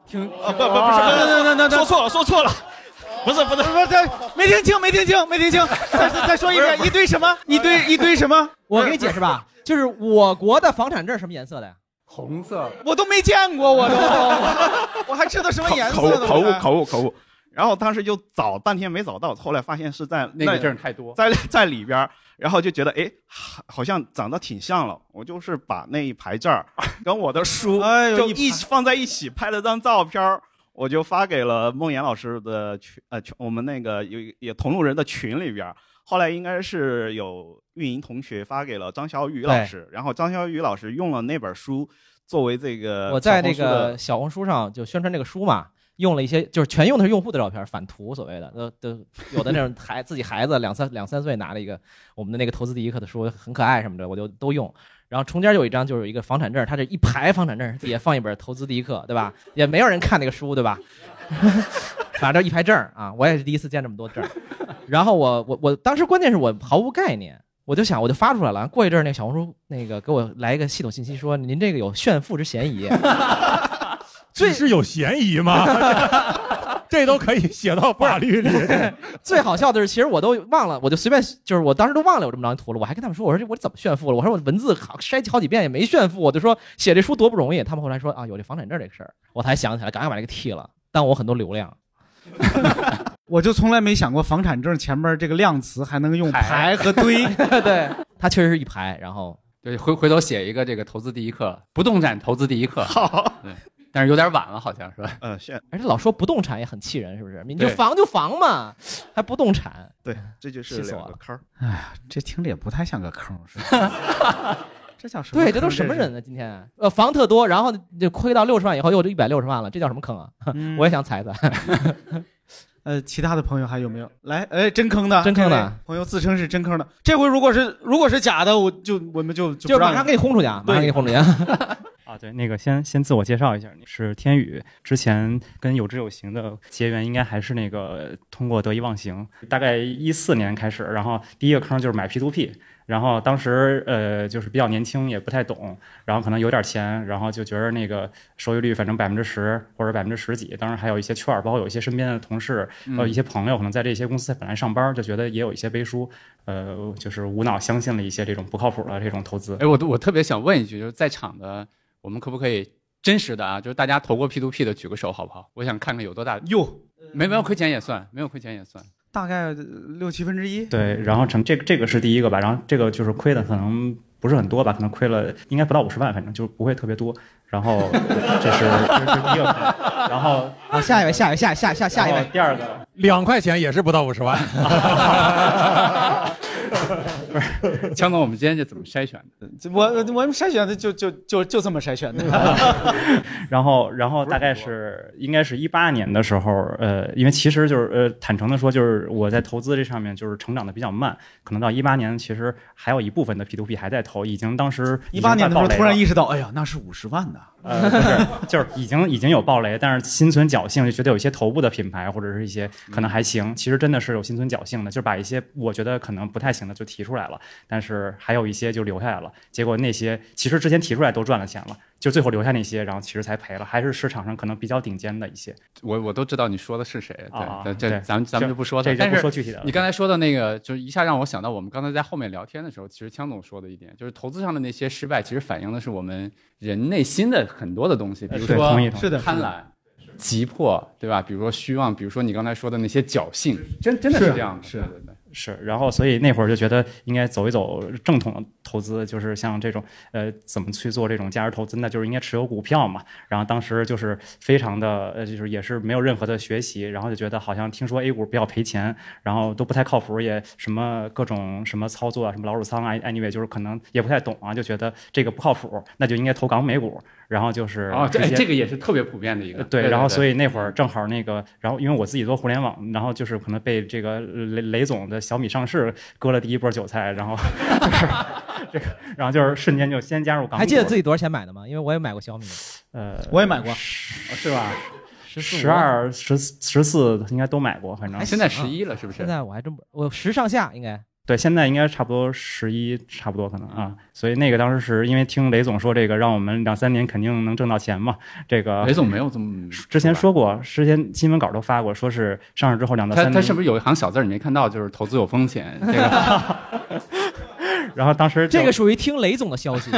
[SPEAKER 6] 听
[SPEAKER 8] 啊不不不是不是不是说错了说错了，不是不是
[SPEAKER 3] 不是，这没听清，没听清，没听清，[laughs] 再再再说一遍，一堆什么？一堆一堆什么？[laughs]
[SPEAKER 6] 我给你解释吧，就是我国的房产证什么颜色的呀？
[SPEAKER 4] 红色。
[SPEAKER 3] 我都没见过，我都，[laughs] 我还知道什么颜色的？
[SPEAKER 8] 口误
[SPEAKER 3] 我还
[SPEAKER 8] 口误口误。然后当时就找半天没找到，后来发现是在
[SPEAKER 4] 那个证儿太多。
[SPEAKER 8] 在在里边儿，然后就觉得哎，好好像长得挺像了。我就是把那一排字儿 [laughs] 跟我的书
[SPEAKER 3] 哎呦
[SPEAKER 8] 就
[SPEAKER 3] 一
[SPEAKER 8] 一起放在一起，拍了张照片儿，我就发给了梦岩老师的群呃群，我们那个有也同路人的群里边儿。后来应该是有运营同学发给了张小雨老师，然后张小雨老师用了那本书作为这个
[SPEAKER 6] 我在那
[SPEAKER 8] 小红书的
[SPEAKER 6] 个小红书上就宣传这个书嘛，用了一些就是全用的是用户的照片，反图所谓的，呃都有的那种孩自己孩子两三两三岁拿了一个我们的那个投资第一课的书，很可爱什么的，我就都用。然后中间有一张就是一个房产证，它这一排房产证也放一本投资第一课，对吧？也没有人看那个书，对吧？[laughs] 反正一排证啊，我也是第一次见这么多证。然后我我我当时关键是我毫无概念，我就想我就发出来了。过一阵儿那小红书那个给我来一个系统信息说您这个有炫富之嫌疑。
[SPEAKER 5] 这是有嫌疑吗？[laughs] 这都可以写到法律里。[laughs]
[SPEAKER 6] 最好笑的是，其实我都忘了，我就随便，就是我当时都忘了有这么张图了。我还跟他们说，我说这我怎么炫富了？我说我文字好筛好几遍也没炫富，我就说写这书多不容易。他们后来说啊，有这房产证这个事儿，我才想起来，赶快把这个剃了，耽误我很多流量。[laughs]
[SPEAKER 3] 我就从来没想过房产证前面这个量词还能用排和堆。
[SPEAKER 6] 对，它确实是一排，然后
[SPEAKER 4] 对，回回头写一个这个投资第一课，不动产投资第一课。
[SPEAKER 8] 好，
[SPEAKER 4] 对，但是有点晚了，好像是吧？
[SPEAKER 8] 嗯，现
[SPEAKER 6] 而且老说不动产也很气人，是不是？你就
[SPEAKER 4] 对
[SPEAKER 6] 房就房嘛，还不动产。
[SPEAKER 8] 对，这就是
[SPEAKER 6] 气死我了
[SPEAKER 8] 两个坑。
[SPEAKER 3] 哎呀，这听着也不太像个坑，是吧？[laughs] 这叫什么？
[SPEAKER 6] 对，这都什么人呢？今天呃，房特多，然后就亏到六十万以后又一百六十万了，这叫什么坑啊？
[SPEAKER 3] 嗯 [laughs]
[SPEAKER 6] 我也想踩踩。
[SPEAKER 3] 呃，其他的朋友还有没有？来，哎，真坑的，
[SPEAKER 6] 真坑的
[SPEAKER 3] 朋友自称是真坑的。这回如果是如果是假的，我就我们就就
[SPEAKER 6] 就马上给你轰出去啊！马上给你轰出去 [laughs] 啊！
[SPEAKER 9] 啊，对，那个先先自我介绍一下，是天宇。之前跟有知有行的结缘，应该还是那个通过得意忘形。大概一四年开始，然后第一个坑就是买 P to P，然后当时呃就是比较年轻，也不太懂，然后可能有点钱，然后就觉得那个收益率反正百分之十或者百分之十几，当然还有一些券，包括有一些身边的同事，还有一些朋友可能在这些公司本来上班，就觉得也有一些背书，呃就是无脑相信了一些这种不靠谱的这种投资。
[SPEAKER 4] 哎，我我特别想问一句，就是在场的我们可不可以真实的啊？就是大家投过 P to P 的举个手好不好？我想看看有多大。
[SPEAKER 3] 哟，
[SPEAKER 4] 没没有亏钱也算，没有亏钱也算。
[SPEAKER 3] 大概六七分之一。
[SPEAKER 9] 对，然后成这个这个是第一个吧，然后这个就是亏的可能不是很多吧，可能亏了应该不到五十万，反正就不会特别多。然后 [laughs] 这是这是第一个坑，然后
[SPEAKER 6] 好，下一位，下一位，下下下下一位。
[SPEAKER 9] 第二个
[SPEAKER 5] 两块钱也是不到五十万。[laughs] [laughs] [laughs]
[SPEAKER 4] 强总，我们今天就怎么筛选的？
[SPEAKER 3] 我我们筛选的就就就就这么筛选的。[laughs]
[SPEAKER 9] 然后，然后大概是应该是一八年的时候，呃，因为其实就是呃，坦诚的说，就是我在投资这上面就是成长的比较慢，可能到一八年，其实还有一部分的 P to P 还在投，已经当时
[SPEAKER 3] 一八年的时候突然。意识到，哎呀，那是五十万的。
[SPEAKER 9] 呃，不是，就是已经已经有暴雷，但是心存侥幸，就觉得有一些头部的品牌或者是一些可能还行，其实真的是有心存侥幸的，就把一些我觉得可能不太行的就提出来了。但是还有一些就留下来了。结果那些其实之前提出来都赚了钱了，就最后留下那些，然后其实才赔了，还是市场上可能比较顶尖的一些。
[SPEAKER 4] 我我都知道你说的是谁，
[SPEAKER 9] 啊
[SPEAKER 4] 对，这
[SPEAKER 9] 对
[SPEAKER 4] 咱们咱们就不说了。但是
[SPEAKER 9] 不说具体的了
[SPEAKER 4] 你刚才说的那个，就是一下让我想到我们刚才在后面聊天的时候，其实枪总说的一点，就是投资上的那些失败，其实反映的是我们人内心的很多的东西，比如说贪婪、急迫，对吧？比如说虚妄，比如说你刚才说的那些侥幸，真真的是
[SPEAKER 3] 是
[SPEAKER 4] 这样的。
[SPEAKER 3] 是
[SPEAKER 4] 的对对。
[SPEAKER 9] 是，然后所以那会儿就觉得应该走一走正统投资，就是像这种呃怎么去做这种价值投资，那就是应该持有股票嘛。然后当时就是非常的呃，就是也是没有任何的学习，然后就觉得好像听说 A 股比较赔钱，然后都不太靠谱，也什么各种什么操作啊，什么老鼠仓啊，anyway 就是可能也不太懂啊，就觉得这个不靠谱，那就应该投港美股。然后就是
[SPEAKER 4] 哦，这这个也是特别普遍的一个。
[SPEAKER 9] 呃对，然后所
[SPEAKER 4] 以
[SPEAKER 9] 以那会儿正好那个，然后因为我自己做互联网，然后就是可能被这个雷雷总的小米上市割了第一波韭菜，然后就是 [laughs] [laughs] 这个，然后就是瞬间就先加入港股，
[SPEAKER 6] 还记得自己多少钱买的吗？因为我也买过小米，
[SPEAKER 9] 呃，
[SPEAKER 3] 我也买过，
[SPEAKER 9] 是吧？
[SPEAKER 6] 十四
[SPEAKER 9] 十二、十十四应该都买过，反正
[SPEAKER 4] 现在十一了，是不是？
[SPEAKER 6] 现在我还真不，我十上下应该。
[SPEAKER 9] 对，现在应该差不多十一，差不多可能啊。所以那个当时是因为听雷总说这个，让我们两三年肯定能挣到钱嘛。这个
[SPEAKER 4] 雷总没有这么 [laughs]
[SPEAKER 9] 之前说过，之前新闻稿都发过，说是上市之后两到三年。
[SPEAKER 4] 他他是不是有一行小字儿你没看到？就是投资有风险，这个 [laughs]
[SPEAKER 9] 然后当时
[SPEAKER 6] 这个属于听雷总的消息，[laughs]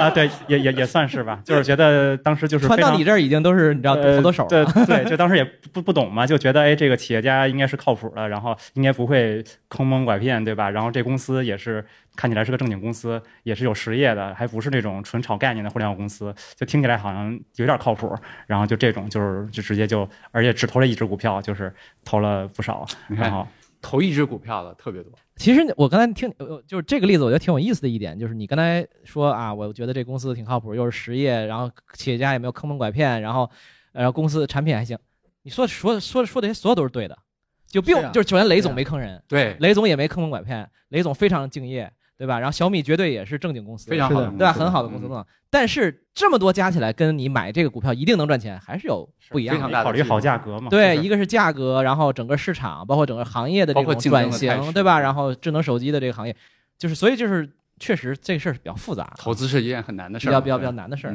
[SPEAKER 9] 啊，对，也也也算是吧，就是觉得当时就是
[SPEAKER 6] 传到你这儿已经都是你知道
[SPEAKER 9] 呃
[SPEAKER 6] 好多手
[SPEAKER 9] 对
[SPEAKER 6] 了。
[SPEAKER 9] 对，就当时也不不懂嘛，就觉得哎，这个企业家应该是靠谱的，然后应该不会坑蒙拐骗，对吧？然后这公司也是看起来是个正经公司，也是有实业的，还不是那种纯炒概念的互联网公司，就听起来好像有点靠谱。然后就这种就是就直接就，而且只投了一只股票，就是投了不少，
[SPEAKER 4] 你看
[SPEAKER 9] 然后
[SPEAKER 4] 投一只股票的特别多。
[SPEAKER 6] 其实我刚才听，呃，就是这个例子，我觉得挺有意思的一点，就是你刚才说啊，我觉得这公司挺靠谱，又是实业，然后企业家也没有坑蒙拐骗，然后，然后公司产品还行。你说说说说这些所有都是对的，就并、就是首先雷总没坑人，
[SPEAKER 4] 对，
[SPEAKER 6] 雷总也没坑蒙拐骗，雷总非常敬业，对吧？然后小米绝对也是正经公司，
[SPEAKER 4] 非常好的，
[SPEAKER 6] 对吧？很好的公司。但是这么多加起来，跟你买这个股票一定能赚钱，还是有不一样的。
[SPEAKER 4] 非常大的
[SPEAKER 9] 考虑好价格嘛。
[SPEAKER 6] 对，一个是价格，然后整个市场，包括整个行业的这
[SPEAKER 4] 包括
[SPEAKER 6] 种
[SPEAKER 4] 竞争的
[SPEAKER 6] 转型，对吧？然后智能手机的这个行业，就是所以就是确实这个事儿比较复杂，
[SPEAKER 4] 投资是一件很难的事儿，
[SPEAKER 6] 比较比较比较难的事儿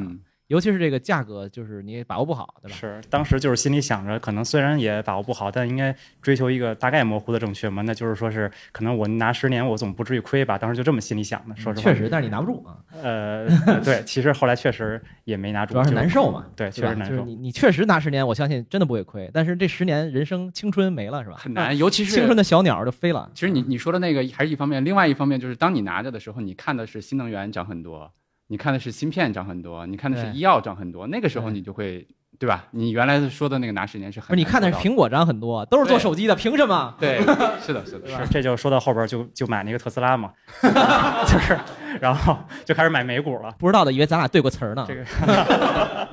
[SPEAKER 6] 尤其是这个价格，就是你把握不好，对吧？
[SPEAKER 9] 是，当时就是心里想着，可能虽然也把握不好，但应该追求一个大概模糊的正确嘛。那就是说是，可能我拿十年，我总不至于亏吧。当时就这么心里想的，说实话。
[SPEAKER 6] 确实，但是你拿不住啊，
[SPEAKER 9] 呃，对，[laughs] 其实后来确实也没拿住，
[SPEAKER 6] 主要是难受嘛，
[SPEAKER 9] 对，确实难受。
[SPEAKER 6] 就是你你确实拿十年，我相信真的不会亏，但是这十年人生青春没了，是吧？
[SPEAKER 4] 很难，尤其是
[SPEAKER 6] 青春的小鸟就飞了。
[SPEAKER 4] 其实你你说的那个还是一方面，另外一方面就是当你拿着的时候，你看的是新能源涨很多，你看的是芯片涨很多，你看的是医药涨很多，那个时候你就会对吧？你原来说的那个拿十年是很
[SPEAKER 6] 不是你看的是苹果涨很多，都是做手机的，凭什么？
[SPEAKER 4] 对，[laughs] 是的，是的，
[SPEAKER 9] 是，这就说到后边就就买那个特斯拉嘛，[laughs] 就是，然后就开始买美股了。
[SPEAKER 6] 不知道的以为咱俩对过词儿呢。
[SPEAKER 9] 这个 [laughs]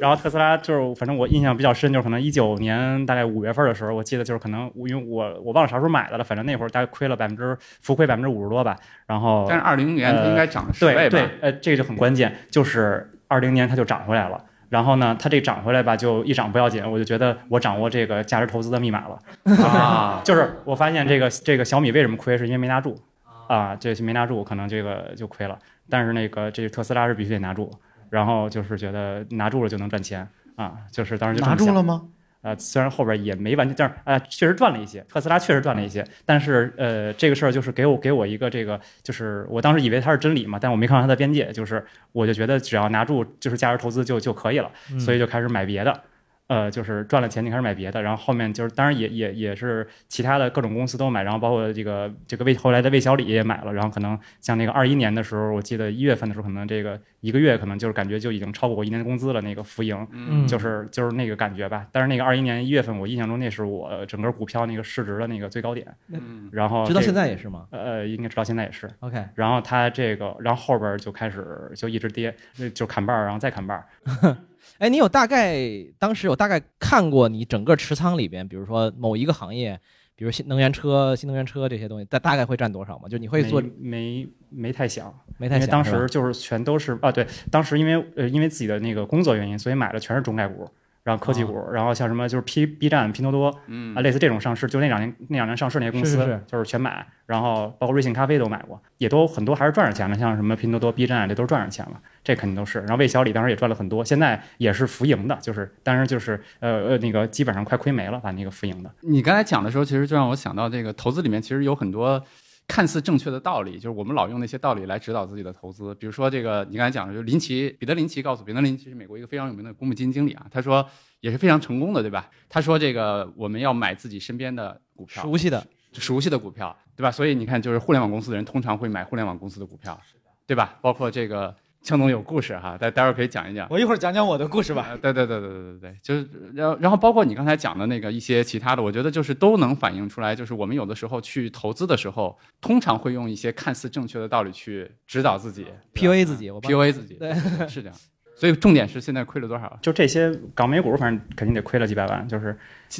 [SPEAKER 9] 然后特斯拉就是，反正我印象比较深，就是可能一九年大概五月份的时候，我记得就是可能因为我我忘了啥时候买的了，反正那会儿大概亏了百分之浮亏百分之五十多吧。然后
[SPEAKER 4] 但是二零年它应该涨十倍吧？
[SPEAKER 9] 对对，呃，这个就很关键，就是二零年它就涨回来了。然后呢，它这涨回来吧，就一涨不要紧，我就觉得我掌握这个价值投资的密码了。
[SPEAKER 4] 啊，[laughs]
[SPEAKER 9] 就是我发现这个这个小米为什么亏，是因为没拿住啊，这是没拿住，可能这个就亏了。但是那个这个特斯拉是必须得拿住，然后就是觉得拿住了就能赚钱啊，就是当时就
[SPEAKER 3] 拿住了吗？
[SPEAKER 9] 呃，虽然后边也没完全，但是呃，确实赚了一些，特斯拉确实赚了一些，但是呃，这个事儿就是给我给我一个这个，就是我当时以为它是真理嘛，但我没看到它的边界，就是我就觉得只要拿住就是价值投资就就可以了，
[SPEAKER 6] 嗯
[SPEAKER 9] 所以就开始买别的。呃，就是赚了钱就开始买别的，然后后面就是，当然也也也是其他的各种公司都买，然后包括这个这个魏后来的魏小李也买了，然后可能像那个二一年的时候，我记得一月份的时候，可能这个一个月可能就是感觉就已经超过我一年的工资了，那个浮盈，
[SPEAKER 6] 嗯
[SPEAKER 9] 就是就是那个感觉吧。但是那个二一年一月份，我印象中那是我整个股票那个市值的那个最高点，
[SPEAKER 4] 嗯，
[SPEAKER 9] 然后
[SPEAKER 6] 直到现在也是吗
[SPEAKER 9] 呃，应该直到现在也是。
[SPEAKER 6] ？OK，
[SPEAKER 9] 然后它这个，然后后边就开始就一直跌，就砍半儿，然后再砍半儿。[laughs]
[SPEAKER 6] 哎，你有大概当时有大概看过你整个持仓里边，比如说某一个行业，比如新能源车、新能源车这些东西，大大概会占多少吗？就你会做
[SPEAKER 9] 没没没太想，
[SPEAKER 6] 没太想，
[SPEAKER 9] 因为当时就是全都是啊，对，当时因为呃因为自己的那个工作原因，所以买的全是中概股，然后科技股，然后像什么就是 P B 站、拼多多
[SPEAKER 4] 嗯
[SPEAKER 9] 啊，类似这种上市，就那两年那两年上市那些公司，
[SPEAKER 6] 是是是
[SPEAKER 9] 就是全买，然后包括瑞幸咖啡都买过，也都很多还是赚着钱的，像什么拼多多、B 站这都是赚着钱了，这肯定都是。然后魏小李当时也赚了很多，现在也是浮盈的，就是当然就是呃呃那个基本上快亏没了，把那个浮盈的。
[SPEAKER 4] 你刚才讲的时候，其实就让我想到这个投资里面其实有很多看似正确的道理，就是我们老用那些道理来指导自己的投资。比如说这个你刚才讲的，就是林奇彼得林奇告诉彼得林奇是美国一个非常有名的公募基金经理啊，他说也是非常成功的，对吧？他说这个我们要买自己身边的股票，
[SPEAKER 6] 熟悉的，
[SPEAKER 4] 熟悉的股票，对吧？所以你看，就是互联网公司的人通常会买互联网公司的股票，对吧？包括这个枪总有故事哈，待待会儿可以讲一讲。
[SPEAKER 3] 我一会儿讲讲我的故事吧。
[SPEAKER 4] 呃对对对对对对对，就是然后然后包括你刚才讲的那个一些其他的，我觉得就是都能反映出来，就是我们有的时候去投资的时候，通常会用一些看似正确的道理去指导自己
[SPEAKER 6] PUA 自己我
[SPEAKER 4] PUA 自己，
[SPEAKER 6] 对
[SPEAKER 4] 是这样。所以重点是现在亏了多少？
[SPEAKER 9] 就这些港美股，反正肯定得亏了几百万。就是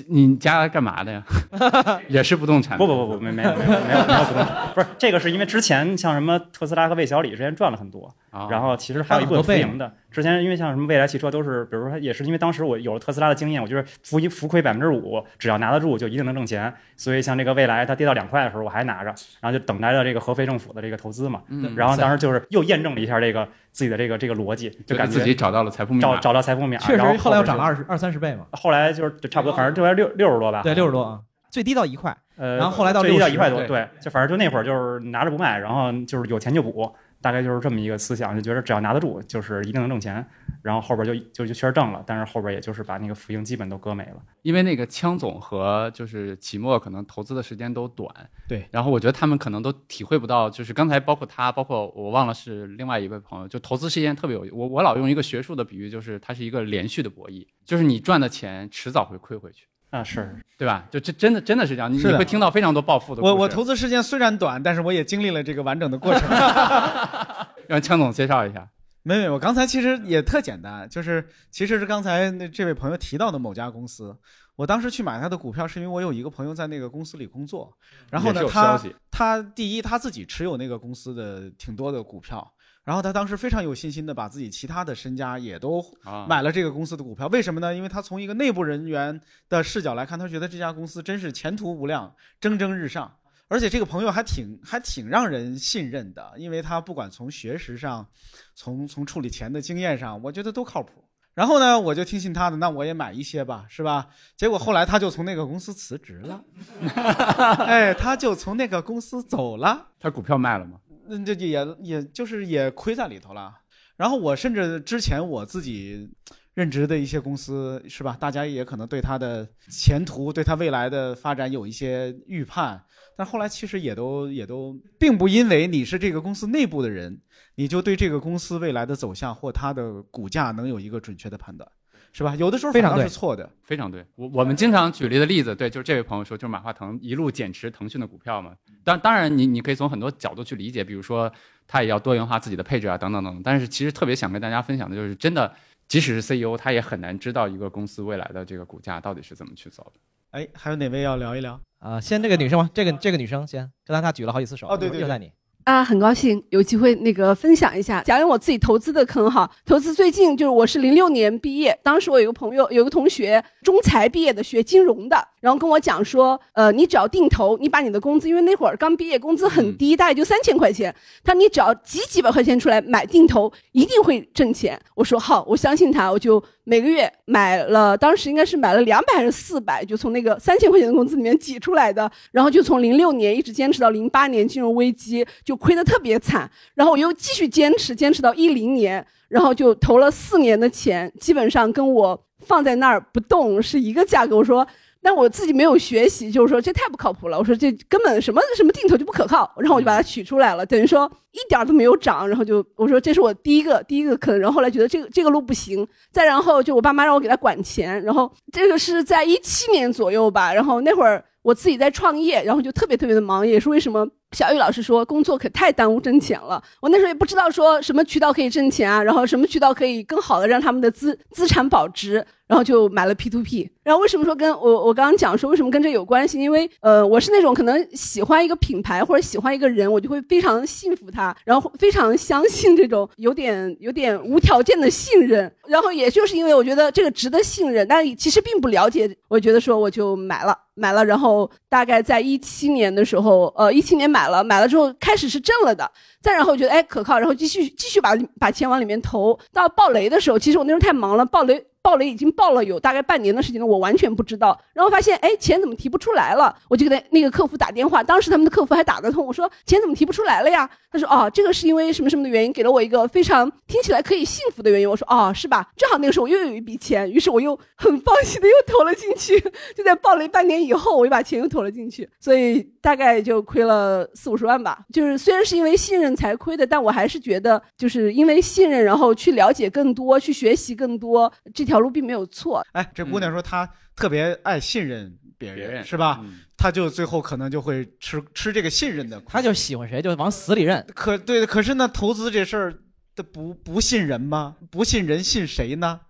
[SPEAKER 4] 你家干嘛的呀？[laughs] 也是不动产？
[SPEAKER 9] 不不不不，没没有没有没有没有不动产，不是这个是因为之前像什么特斯拉和魏小李之前赚了很多，
[SPEAKER 4] 啊
[SPEAKER 9] 然后其实还有一部分浮盈的。之前因为像什么蔚来汽车都是，比如说也是因为当时我有了特斯拉的经验，我觉得浮一浮亏百分之五，只要拿得住就一定能挣钱。所以像这个蔚来它跌到两块的时候我还拿着，然后就等待着这个合肥政府的这个投资嘛。
[SPEAKER 4] 嗯
[SPEAKER 9] 然后当时就是又验证了一下这个自己的这个这个逻辑，就感觉
[SPEAKER 4] 自己找到了财富密码
[SPEAKER 9] 找找到财富密码，
[SPEAKER 6] 确实
[SPEAKER 9] 然后
[SPEAKER 6] 后来又涨了二十二三十倍嘛。
[SPEAKER 9] 后来就是就差不多，反正就在六六十多吧，
[SPEAKER 6] 对，六十多啊，最低到一块，
[SPEAKER 9] 呃，
[SPEAKER 6] 然后后来到
[SPEAKER 9] 最低到一块多，
[SPEAKER 6] 对
[SPEAKER 9] 对，就反正就那会儿就是拿着不卖，然后就是有钱就补，大概就是这么一个思想，就觉得只要拿得住，就是一定能挣钱，然后后边就就就确实挣了，但是后边也就是把那个浮盈基本都割没了。
[SPEAKER 4] 因为那个枪总和就是齐墨可能投资的时间都短，
[SPEAKER 3] 对，
[SPEAKER 4] 然后我觉得他们可能都体会不到，就是刚才包括他，包括我忘了是另外一位朋友，就投资是一件特别有我我老用一个学术的比喻，就是它是一个连续的博弈，就是你赚的钱迟早会亏回去
[SPEAKER 9] 啊，是
[SPEAKER 4] 对吧？就这真的真的是这样，你你会听到非常多暴富的。
[SPEAKER 3] 我我投资时间虽然短，但是我也经历了这个完整的过程。[laughs]
[SPEAKER 4] 让强总介绍一下。[laughs]
[SPEAKER 3] 没没，我刚才其实也特简单，就是其实是刚才那这位朋友提到的某家公司，我当时去买他的股票，是因为我有一个朋友在那个公司里工作，然后呢他他第一他自己持有那个公司的挺多的股票，然后他当时非常有信心的把自己其他的身家也都
[SPEAKER 4] 啊
[SPEAKER 3] 买了这个公司的股票，为什么呢？因为他从一个内部人员的视角来看，他觉得这家公司真是前途无量，蒸蒸日上。而且这个朋友还挺还挺让人信任的，因为他不管从学识上，从从处理钱的经验上，我觉得都靠谱。然后呢，我就听信他的，那我也买一些吧，是吧？结果后来他就从那个公司辞职了，[laughs] 哎，他就从那个公司走了。
[SPEAKER 4] 他股票卖了吗？
[SPEAKER 3] 那，这也也就是也亏在里头了。然后我甚至之前我自己任职的一些公司，是吧？大家也可能对它的前途、对它未来的发展有一些预判，但后来其实也都也都，并不因为你是这个公司内部的人，你就对这个公司未来的走向或它的股价能有一个准确的判断，是吧？有的时候非常是错的。
[SPEAKER 4] 非常对，我我们经常举例的例子，对，就是这位朋友说，就是马化腾一路减持腾讯的股票嘛。当当然你，你可以从很多角度去理解，比如说他也要多元化自己的配置啊，等等等等。但是其实特别想跟大家分享的就是，真的，即使是 CEO，他也很难知道一个公司未来的这个股价到底是怎么去走的。
[SPEAKER 3] 哎，还有哪位要聊一聊？
[SPEAKER 6] 啊，先这个女生吧，这个这个女生先，刚才她举了好几次手，
[SPEAKER 3] 哦对对对
[SPEAKER 6] 又在你。
[SPEAKER 10] 啊，很高兴有机会那个分享一下，讲讲我自己投资的坑哈。投资最近就是我是零六年毕业，当时我有个朋友，有个同学中财毕业的，学金融的，然后跟我讲说，呃，你只要定投，你把你的工资，因为那会儿刚毕业，工资很低，大概就三千块钱，他说你只要挤几百块钱出来买定投，一定会挣钱。我说好，我相信他，我就每个月买了，当时应该是买了两百还是四百，就从那个三千块钱的工资里面挤出来的，然后就从零六年一直坚持到零八年金融危机，就亏得特别惨，然后我又继续坚持，坚持到一零年，然后就投了四年的钱，基本上跟我放在那儿不动是一个价格。我说。但我自己没有学习，就是说这太不靠谱了。我说这根本什么什么定投就不可靠，然后我就把它取出来了，等于说一点儿都没有涨。然后就我说这是我第一个第一个坑，然后后来觉得这个这个路不行。再然后就我爸妈让我给他管钱，然后这个是在一七年左右吧。然后那会儿我自己在创业，然后就特别特别的忙，也是为什么小雨老师说工作可太耽误挣钱了。我那时候也不知道说什么渠道可以挣钱啊，然后什么渠道可以更好的让他们的资资产保值。然后就买了 P to P。然后为什么说跟我我刚刚讲说为什么跟这有关系？因为呃，我是那种可能喜欢一个品牌或者喜欢一个人，我就会非常信服他，然后非常相信这种有点有点无条件的信任。然后也就是因为我觉得这个值得信任，但其实并不了解，我觉得说我就买了。买了，然后大概在一七年的时候，呃，一七年买买了，买了之后开始是挣了的，再然后觉得哎可靠，然后继续继续把把钱往里面投。到爆雷的时候，其实我那时候太忙了，爆雷。爆雷已经爆了有大概半年的时间了，我完全不知道。然后发现，哎，钱怎么提不出来了？我就给他那个客服打电话，当时他们的客服还打得通。我说钱怎么提不出来了呀？他说哦，这个是因为什么什么的原因，给了我一个非常听起来可以信服的原因。我说哦，是吧？正好那个时候我又有一笔钱，于是我又很放心的又投了进去。就在爆雷半年以后，我又把钱又投了进去，所以大概就亏了四五十万吧。就是虽然是因为信任才亏的，但我还是觉得就是因为信任，然后去了解更多，去学习更多，这条路并没有错。
[SPEAKER 3] 哎，这姑娘说她特别爱信任别人，
[SPEAKER 4] 别人
[SPEAKER 3] 是吧？她就最后可能就会吃吃这个信任的苦。
[SPEAKER 6] 他就喜欢谁就往死里认。
[SPEAKER 3] 可对，可是呢，投资这事儿的不不信人吗？不信人信谁呢？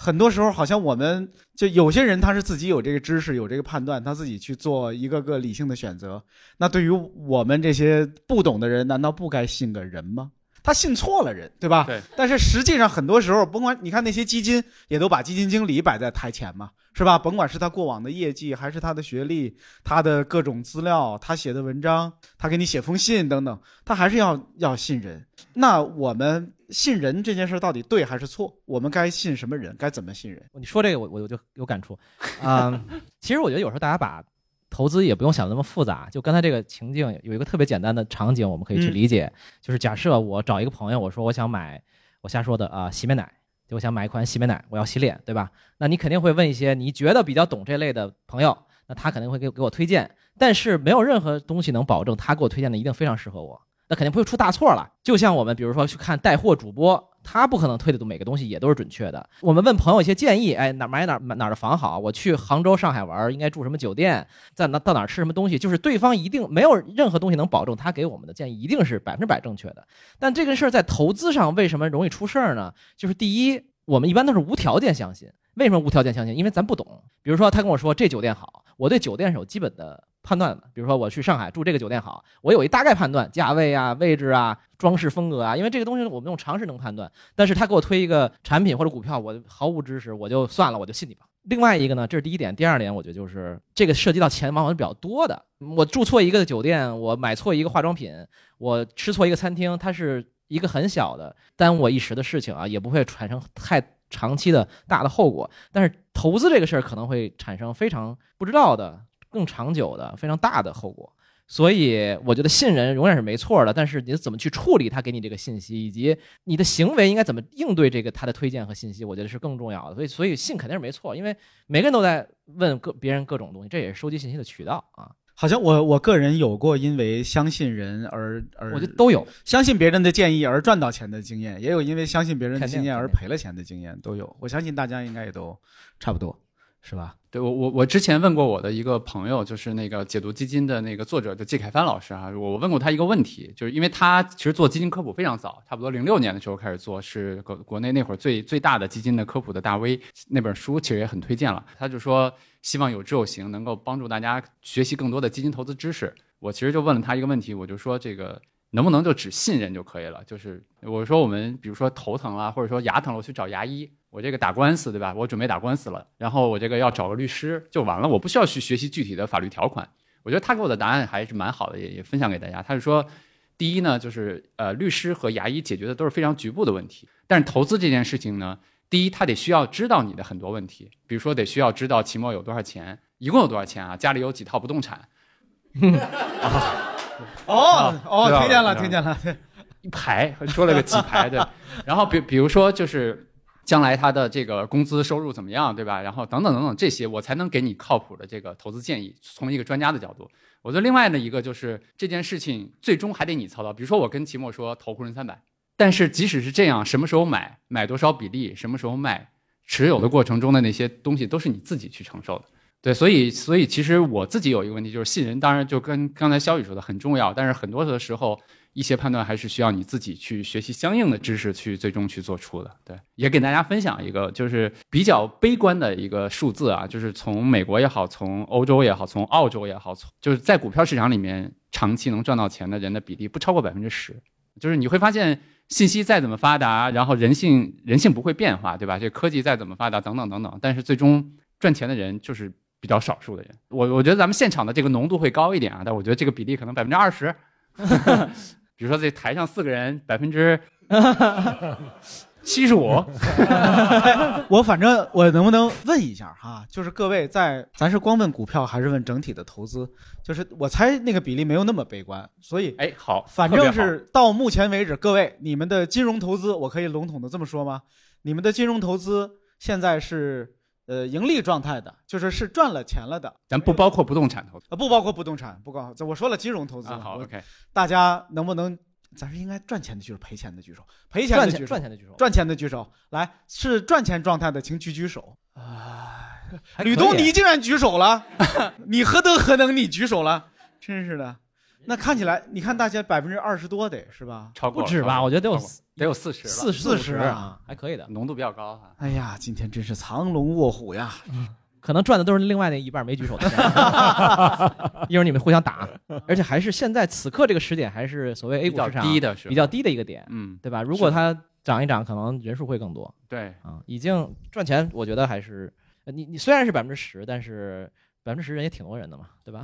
[SPEAKER 3] 很多时候好像我们就有些人他是自己有这个知识有这个判断，他自己去做一个个理性的选择。那对于我们这些不懂的人，难道不该信个人吗？他信错了人，对吧？
[SPEAKER 4] 对。
[SPEAKER 3] 但是实际上很多时候，甭管你看那些基金，也都把基金经理摆在台前嘛，是吧？甭管是他过往的业绩，还是他的学历、他的各种资料、他写的文章、他给你写封信等等，他还是要要信人。那我们信人这件事到底对还是错？我们该信什么人？该怎么信人？
[SPEAKER 6] 你说这个，我我就有感触。啊、其实我觉得有时候大家把投资也不用想的那么复杂，就刚才这个情境有一个特别简单的场景，我们可以去理解，就是假设我找一个朋友，我说我想买，我瞎说的啊、洗面奶，就我想买一款洗面奶，我要洗脸，对吧？那你肯定会问一些你觉得比较懂这类的朋友，那他肯定会给给我推荐，但是没有任何东西能保证他给我推荐的一定非常适合我。那肯定不会出大错了。就像我们比如说去看带货主播，他不可能推的每个东西也都是准确的。我们问朋友一些建议，哎，哪买哪买哪的房好？我去杭州、上海玩，应该住什么酒店？在哪到哪吃什么东西？就是对方一定没有任何东西能保证他给我们的建议一定是百分之百正确的。但这个事儿在投资上为什么容易出事儿呢？就是第一，我们一般都是无条件相信。为什么无条件相信？因为咱不懂。比如说他跟我说这酒店好，我对酒店是有基本的判断的。比如说我去上海住这个酒店好，我有一大概判断，价位啊、位置啊、装饰风格啊，因为这个东西我们用常识能判断。但是他给我推一个产品或者股票，我毫无知识，我就算了，我就信你吧。另外一个呢，这是第一点，第二点，我觉得就是这个涉及到钱往往是比较多的。我住错一个酒店，我买错一个化妆品，我吃错一个餐厅，它是一个很小的耽误我一时的事情啊，也不会产生太长期的大的后果。但是投资这个事儿可能会产生非常不知道的、更长久的、非常大的后果。所以我觉得信任永远是没错的，但是你怎么去处理他给你这个信息，以及你的行为应该怎么应对这个他的推荐和信息，我觉得是更重要的。所以，所以信肯定是没错，因为每个人都在问各别人各种东西，这也是收集信息的渠道啊。
[SPEAKER 3] 好像我我个人有过因为相信人而而
[SPEAKER 6] 我觉得都有
[SPEAKER 3] 相信别人的建议而赚到钱的经验，也有因为相信别人的经验而赔了钱的经验，都有。我相信大家应该也都差不多，是吧？
[SPEAKER 4] 对我我我之前问过我的一个朋友，就是那个解读基金的那个作者，就季凯帆老师啊，我问过他一个问题，就是因为他其实做基金科普非常早，差不多零六年的时候开始做，是国国内那会儿最最大的基金的科普的大 V，那本书其实也很推荐了。他就说希望有知有行，能够帮助大家学习更多的基金投资知识。我其实就问了他一个问题，我就说这个。能不能就只信任就可以了？就是我说我们比如说头疼啊，或者说牙疼了，我去找牙医。我这个打官司对吧？我准备打官司了，然后我这个要找个律师就完了，我不需要去学习具体的法律条款。我觉得他给我的答案还是蛮好的，也也分享给大家。他是说，第一呢，就是呃，律师和牙医解决的都是非常局部的问题，但是投资这件事情呢，第一他得需要知道你的很多问题，比如说得需要知道期末有多少钱，一共有多少钱啊，家里有几套不动产。[laughs]
[SPEAKER 3] 哦哦，听见了，听见了。[laughs]
[SPEAKER 4] 一排，说了个几排对。然后比比如说就是将来他的这个工资收入怎么样，对吧？然后等等等等这些，我才能给你靠谱的这个投资建议，从一个专家的角度。我觉得另外的一个就是这件事情最终还得你操刀。比如说我跟齐墨说投沪深三百，但是即使是这样，什么时候买，买多少比例，什么时候卖，持有的过程中的那些东西都是你自己去承受的。对，所以所以其实我自己有一个问题，就是信任，当然就跟刚才肖宇说的很重要，但是很多的时候一些判断还是需要你自己去学习相应的知识去最终去做出的。对，也给大家分享一个就是比较悲观的一个数字啊，就是从美国也好，从欧洲也好，从澳洲也好，从就是在股票市场里面长期能赚到钱的人的比例不超过百分之十。就是你会发现，信息再怎么发达，然后人性人性不会变化，对吧？这科技再怎么发达，等等等等，但是最终赚钱的人就是比较少数的人。我我觉得咱们现场的这个浓度会高一点啊，但我觉得这个比例可能百分之二十。[laughs] 比如说这台上四个人，百分之七十五。[laughs]
[SPEAKER 3] 我反正我能不能问一下哈，就是各位在咱是光问股票还是问整体的投资？就是我猜那个比例没有那么悲观，所以
[SPEAKER 4] 哎好，
[SPEAKER 3] 反正是到目前为止，各位你们的金融投资，我可以笼统的这么说吗？你们的金融投资现在是呃盈利状态的，就是是赚了钱了的，
[SPEAKER 4] 咱不包括不动产投资
[SPEAKER 3] 呃不包括不动产，不包括我说了金融投资
[SPEAKER 4] 啊。好，OK，
[SPEAKER 3] 大家能不能？咱是应该赚钱的举手，赔钱的举手，赔钱的举手，
[SPEAKER 6] 赚钱的举手，
[SPEAKER 3] 赚钱的举手，来是赚钱状态的，请举举手。
[SPEAKER 6] 啊
[SPEAKER 3] 吕东，你竟然举手了，你何德何能？你举手了，真是的。那看起来，你看大家百分之二十多得是吧？
[SPEAKER 4] 超过
[SPEAKER 6] 不止吧？我觉得得有
[SPEAKER 4] 超过得有四十，
[SPEAKER 6] 四
[SPEAKER 3] 四十
[SPEAKER 6] 十
[SPEAKER 3] 啊，
[SPEAKER 6] 还可以的。
[SPEAKER 4] 浓度比较高哈。
[SPEAKER 3] 哎呀，今天真是藏龙卧虎呀！
[SPEAKER 6] 可能赚的都是另外那一半没举手的钱，[laughs] 一会儿你们互相打，而且还是现在此刻这个时点，还是所谓 A
[SPEAKER 4] 比较
[SPEAKER 6] 股市场
[SPEAKER 4] 低的
[SPEAKER 6] 比较低的一个点，
[SPEAKER 4] 嗯，
[SPEAKER 6] 对吧？如果它涨一涨，可能人数会更多
[SPEAKER 4] 对，
[SPEAKER 6] 啊。已经赚钱，我觉得还是呃你你虽然是百分之十，但是百分之十人也挺多人的嘛，对吧？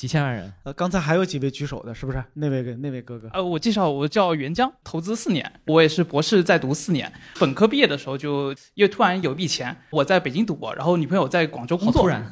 [SPEAKER 6] 几千万人，
[SPEAKER 3] 呃，刚才还有几位举手的，是不是？那位那位哥哥，
[SPEAKER 11] 呃，我介绍，我叫袁江，投资四年，我也是博士在读四年。本科毕业的时候就因为突然有一笔钱，我在北京读博，然后女朋友在广州工作，
[SPEAKER 6] 好突然，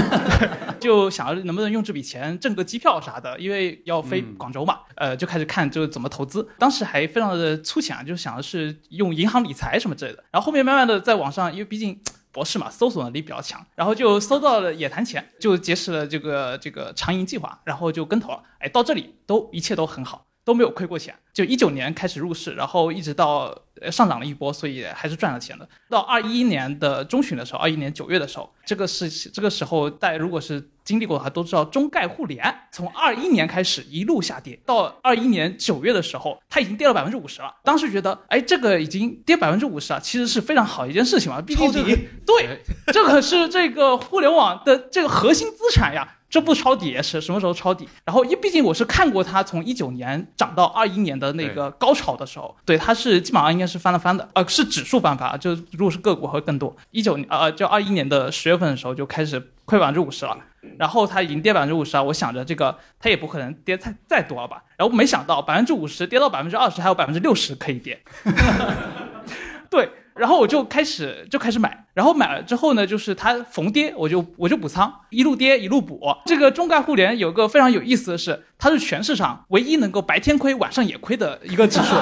[SPEAKER 6] [laughs]
[SPEAKER 11] 就想着能不能用这笔钱挣个机票啥的，因为要飞
[SPEAKER 4] 嗯
[SPEAKER 11] 广州嘛，呃，就开始看就是怎么投资。当时还非常的粗浅啊，就想的是用银行理财什么之类的。然后后面慢慢的在网上，因为毕竟。博士嘛，搜索能力比较强，然后就搜到了野谈钱，就结识了这个这个长盈计划，然后就跟投了。哎，到这里都一切都很好，都没有亏过钱。就一九年开始入市，然后一直到呃上涨了一波，所以还是赚了钱的。到二一年的中旬的时候，二一年九月的时候，这个是这个时候大家如果是经历过的话，都知道中概互联从二一年开始一路下跌，到二一年九月的时候，它已经跌了百分之五十了。当时觉得，哎，这个已经跌百分之五十了，其实是非常好一件事情嘛，毕竟你对，这可是这个互联网的这个核心资产呀。这不抄底是什么时候抄底？然后因毕竟我是看过它从一九年涨到二一年的那个高潮的时候，对它是基本上应该是翻了翻的，呃是指数翻番，就如果是个股会更多。一九呃就二一年的十月份的时候就开始亏百分之五十了，然后它已经跌百分之五十了，我想着这个它也不可能跌太再多了吧，然后没想到百分之五十跌到百分之二十，还有百分之六十可以跌。[laughs] 对，然后我就开始就开始买，然后买了之后呢，就是它逢跌我就我就补仓，一路跌一路补。这个中概互联有个非常有意思的是，它是全市场唯一能够白天亏晚上也亏的一个指数。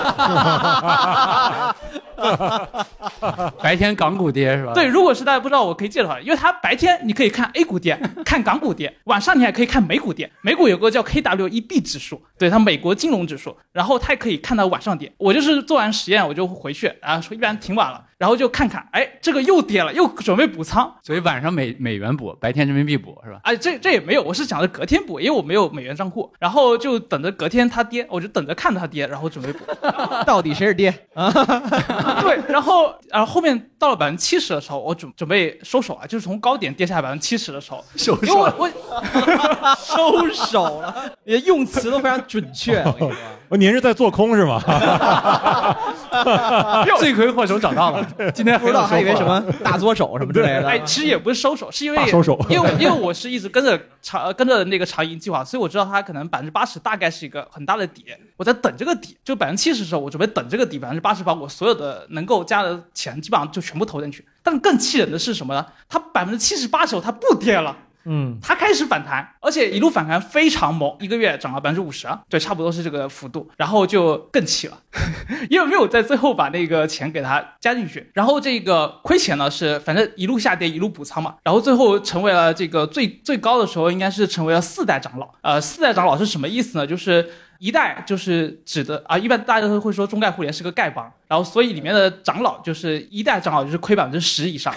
[SPEAKER 4] 白天港股跌是吧？
[SPEAKER 11] 对，如果是大家不知道，我可以介绍，因为它白天你可以看 A 股跌，[laughs] 看港股跌，晚上你还可以看美股跌。美股有个叫 KWEB 指数，对它美国金融指数，然后它也可以看到晚上跌。我就是做完实验我就回去，然后说一般挺晚了，然后就看看，哎，这个又跌了，又准备补仓。
[SPEAKER 4] 所以晚上美美元补，白天人民币补是吧？
[SPEAKER 11] 哎，这这也没有，我是想着隔天补，因为我没有美元账户，然后就等着隔天它跌，我就等着看着它跌，然后准备补。[laughs]
[SPEAKER 6] 到底谁是爹啊？[laughs]
[SPEAKER 11] 对，然后然后后面到了百分之七十的时候，我准准备收手啊，就是从高点跌下来百分之七十的时候，
[SPEAKER 6] 收
[SPEAKER 11] 因为我我 [laughs]
[SPEAKER 6] 收手了，你的用词都非常准确。我跟你说，
[SPEAKER 5] 哦您是在做空是吗？
[SPEAKER 4] 罪魁祸首找到了，今天
[SPEAKER 6] 不知道还以为什么大作手什么之类的。
[SPEAKER 11] 哎，其实也不是收手，是因为
[SPEAKER 5] 大收手
[SPEAKER 11] 因为因为我是一直跟着长跟着那个长盈计划，所以我知道它可能百分之八十大概是一个很大的底，我在等这个底，就百分之七十的时候，我准备等这个底，百分之八十把我所有的能够加的钱基本上就全部投进去。但更气人的是什么呢？它百分之七十八时候它不跌了。
[SPEAKER 6] 嗯，
[SPEAKER 11] 它开始反弹，而且一路反弹非常猛，一个月涨了百分之五十，对，差不多是这个幅度，然后就更气了，[laughs] 因为没有在最后把那个钱给它加进去，然后这个亏钱呢是反正一路下跌一路补仓嘛，然后最后成为了这个最最高的时候应该是成为了四代长老，呃，四代长老是什么意思呢？就是一代就是指的啊，一般大家都会说中概互联是个丐帮，然后所以里面的长老就是一代长老就是亏百分之十以上，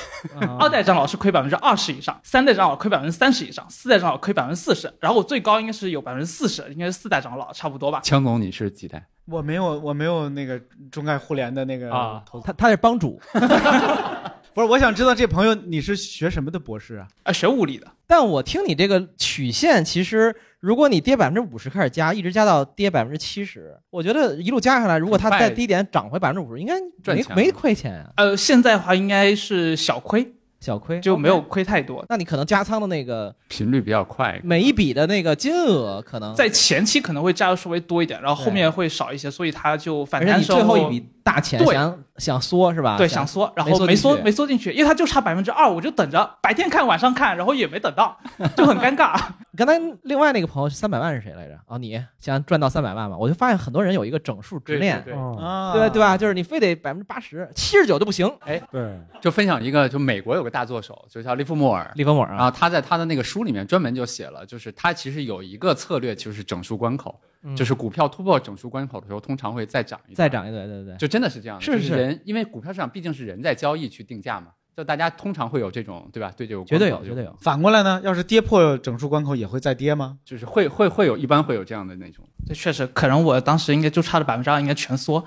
[SPEAKER 11] 二代长老是亏百分之二十以上，三代长老亏百分之三十以上，四代长老亏百分之四十，然后我最高应该是有百分之四十，应该是四代长老差不多吧。
[SPEAKER 4] 强总，你是几代？
[SPEAKER 3] 我没有，我没有那个中概互联的那个
[SPEAKER 11] 啊
[SPEAKER 3] 投资
[SPEAKER 6] 他他是帮主，[laughs]
[SPEAKER 3] 不是，我想知道这朋友你是学什么的博士啊？
[SPEAKER 11] 啊，学物理的。
[SPEAKER 6] 但我听你这个曲线，其实如果你跌百分之五十开始加，一直加到跌百分之七十，我觉得一路加下来，如果它在低点涨回百分之五十，应该
[SPEAKER 11] 赚钱
[SPEAKER 6] 没没亏钱啊，
[SPEAKER 11] 呃，现在的话应该是小亏，
[SPEAKER 6] 小亏
[SPEAKER 11] 就没有亏太多。
[SPEAKER 6] 那你可能加仓的那个
[SPEAKER 4] 频率比较快，
[SPEAKER 6] 每一笔的那个金额可能
[SPEAKER 11] 在前期可能会加的稍微多一点，然后后面会少一些，所以它就反
[SPEAKER 6] 而且你
[SPEAKER 11] 弹时候
[SPEAKER 6] 最后一笔大钱
[SPEAKER 11] 对
[SPEAKER 6] 想想缩是吧？
[SPEAKER 11] 对，想缩，然后没缩
[SPEAKER 6] 缩进去
[SPEAKER 11] 没缩进去，因为它就差百分之二，我就等着白天看晚上看，然后也没等到，就很尴尬。[laughs]
[SPEAKER 6] 刚才另外那个朋友三百万是谁来着？哦，你想赚到三百万嘛？我就发现很多人有一个整数执念，
[SPEAKER 4] 对
[SPEAKER 3] 啊
[SPEAKER 6] 对对吧？就是你非得百分之八十，七十九都不行。
[SPEAKER 4] 哎，
[SPEAKER 5] 对，
[SPEAKER 4] 就分享一个，就美国有个大作手，就叫利弗莫尔。
[SPEAKER 6] 利弗莫尔啊
[SPEAKER 4] 然后他在他的那个书里面专门就写了，就是他其实有一个策略，就是整数关口，
[SPEAKER 6] 嗯。
[SPEAKER 4] 就是股票突破整数关口的时候，通常会再涨一段。
[SPEAKER 6] 再涨一对对对，
[SPEAKER 4] 就真的是这样的，
[SPEAKER 6] 是
[SPEAKER 4] 就是。人，因为股票市场毕竟是人在交易去定价嘛，就大家通常会有这种，对吧？对这个
[SPEAKER 6] 绝对有绝对有。
[SPEAKER 3] 反过来呢，要是跌破整数关口，也会再跌吗？
[SPEAKER 4] 就是会会会有，一般会有这样的那种。
[SPEAKER 11] 这确实，可能我当时应该就差了百分之二，应该全缩。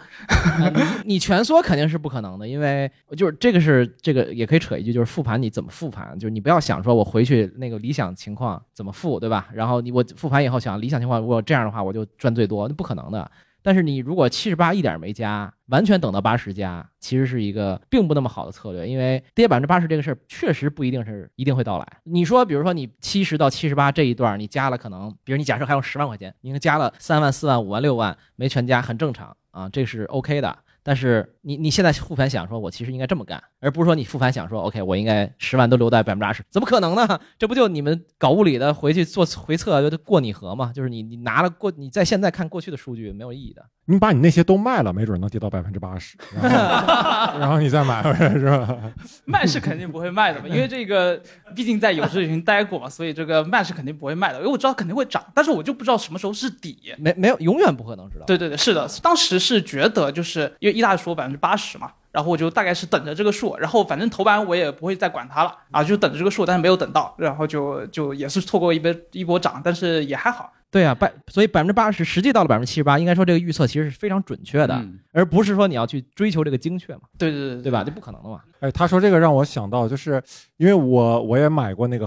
[SPEAKER 11] [laughs]
[SPEAKER 6] 你全缩肯定是不可能的，因为就是这个是这个也可以扯一句，就是复盘你怎么复盘，就是你不要想说我回去那个理想情况怎么复，对吧？然后你我复盘以后想理想情况，如果这样的话我就赚最多，那不可能的。但是你如果七十八一点没加，完全等到八十加，其实是一个并不那么好的策略，因为跌百分之八十这个事儿确实不一定是一定会到来。你说，比如说你七十到七十八这一段，你加了可能，比如你假设还有十万块钱，你加了三万、四万、五万、六万，没全加很正常啊，这是 OK 的。但是你你现在复盘想说，我其实应该这么干，而不是说你复盘想说，OK，我应该十万都留在百分之二十，怎么可能呢？这不就你们搞物理的回去做回测就过拟合嘛？就是你你拿了过你在现在看过去的数据没有意义的。
[SPEAKER 5] 你把你那些都卖了，没准能跌到百分之八十，然后 [laughs] 然后你再买回来是吧？[laughs]
[SPEAKER 11] 卖是肯定不会卖的嘛，因为这个毕竟在有志群待过嘛，所以这个卖是肯定不会卖的，因为我知道肯定会涨，但是我就不知道什么时候是底。
[SPEAKER 6] 没没有永远不可能知道。
[SPEAKER 11] 对对对，是的，当时是觉得就是因为一大说百分之八十嘛，然后我就大概是等着这个数，然后反正头版我也不会再管它了啊，就等着这个数，但是没有等到，然后就就也是错过一波一波涨，但是也还好。
[SPEAKER 6] 对啊，百所以百分之八十实际到了百分之七十八，应该说这个预测其实是非常准确的，
[SPEAKER 4] 嗯
[SPEAKER 6] 而不是说你要去追求这个精确嘛，
[SPEAKER 11] 对对对
[SPEAKER 6] 对吧？这不可能的嘛。
[SPEAKER 5] 哎，他说这个让我想到，就是因为我我也买过那个，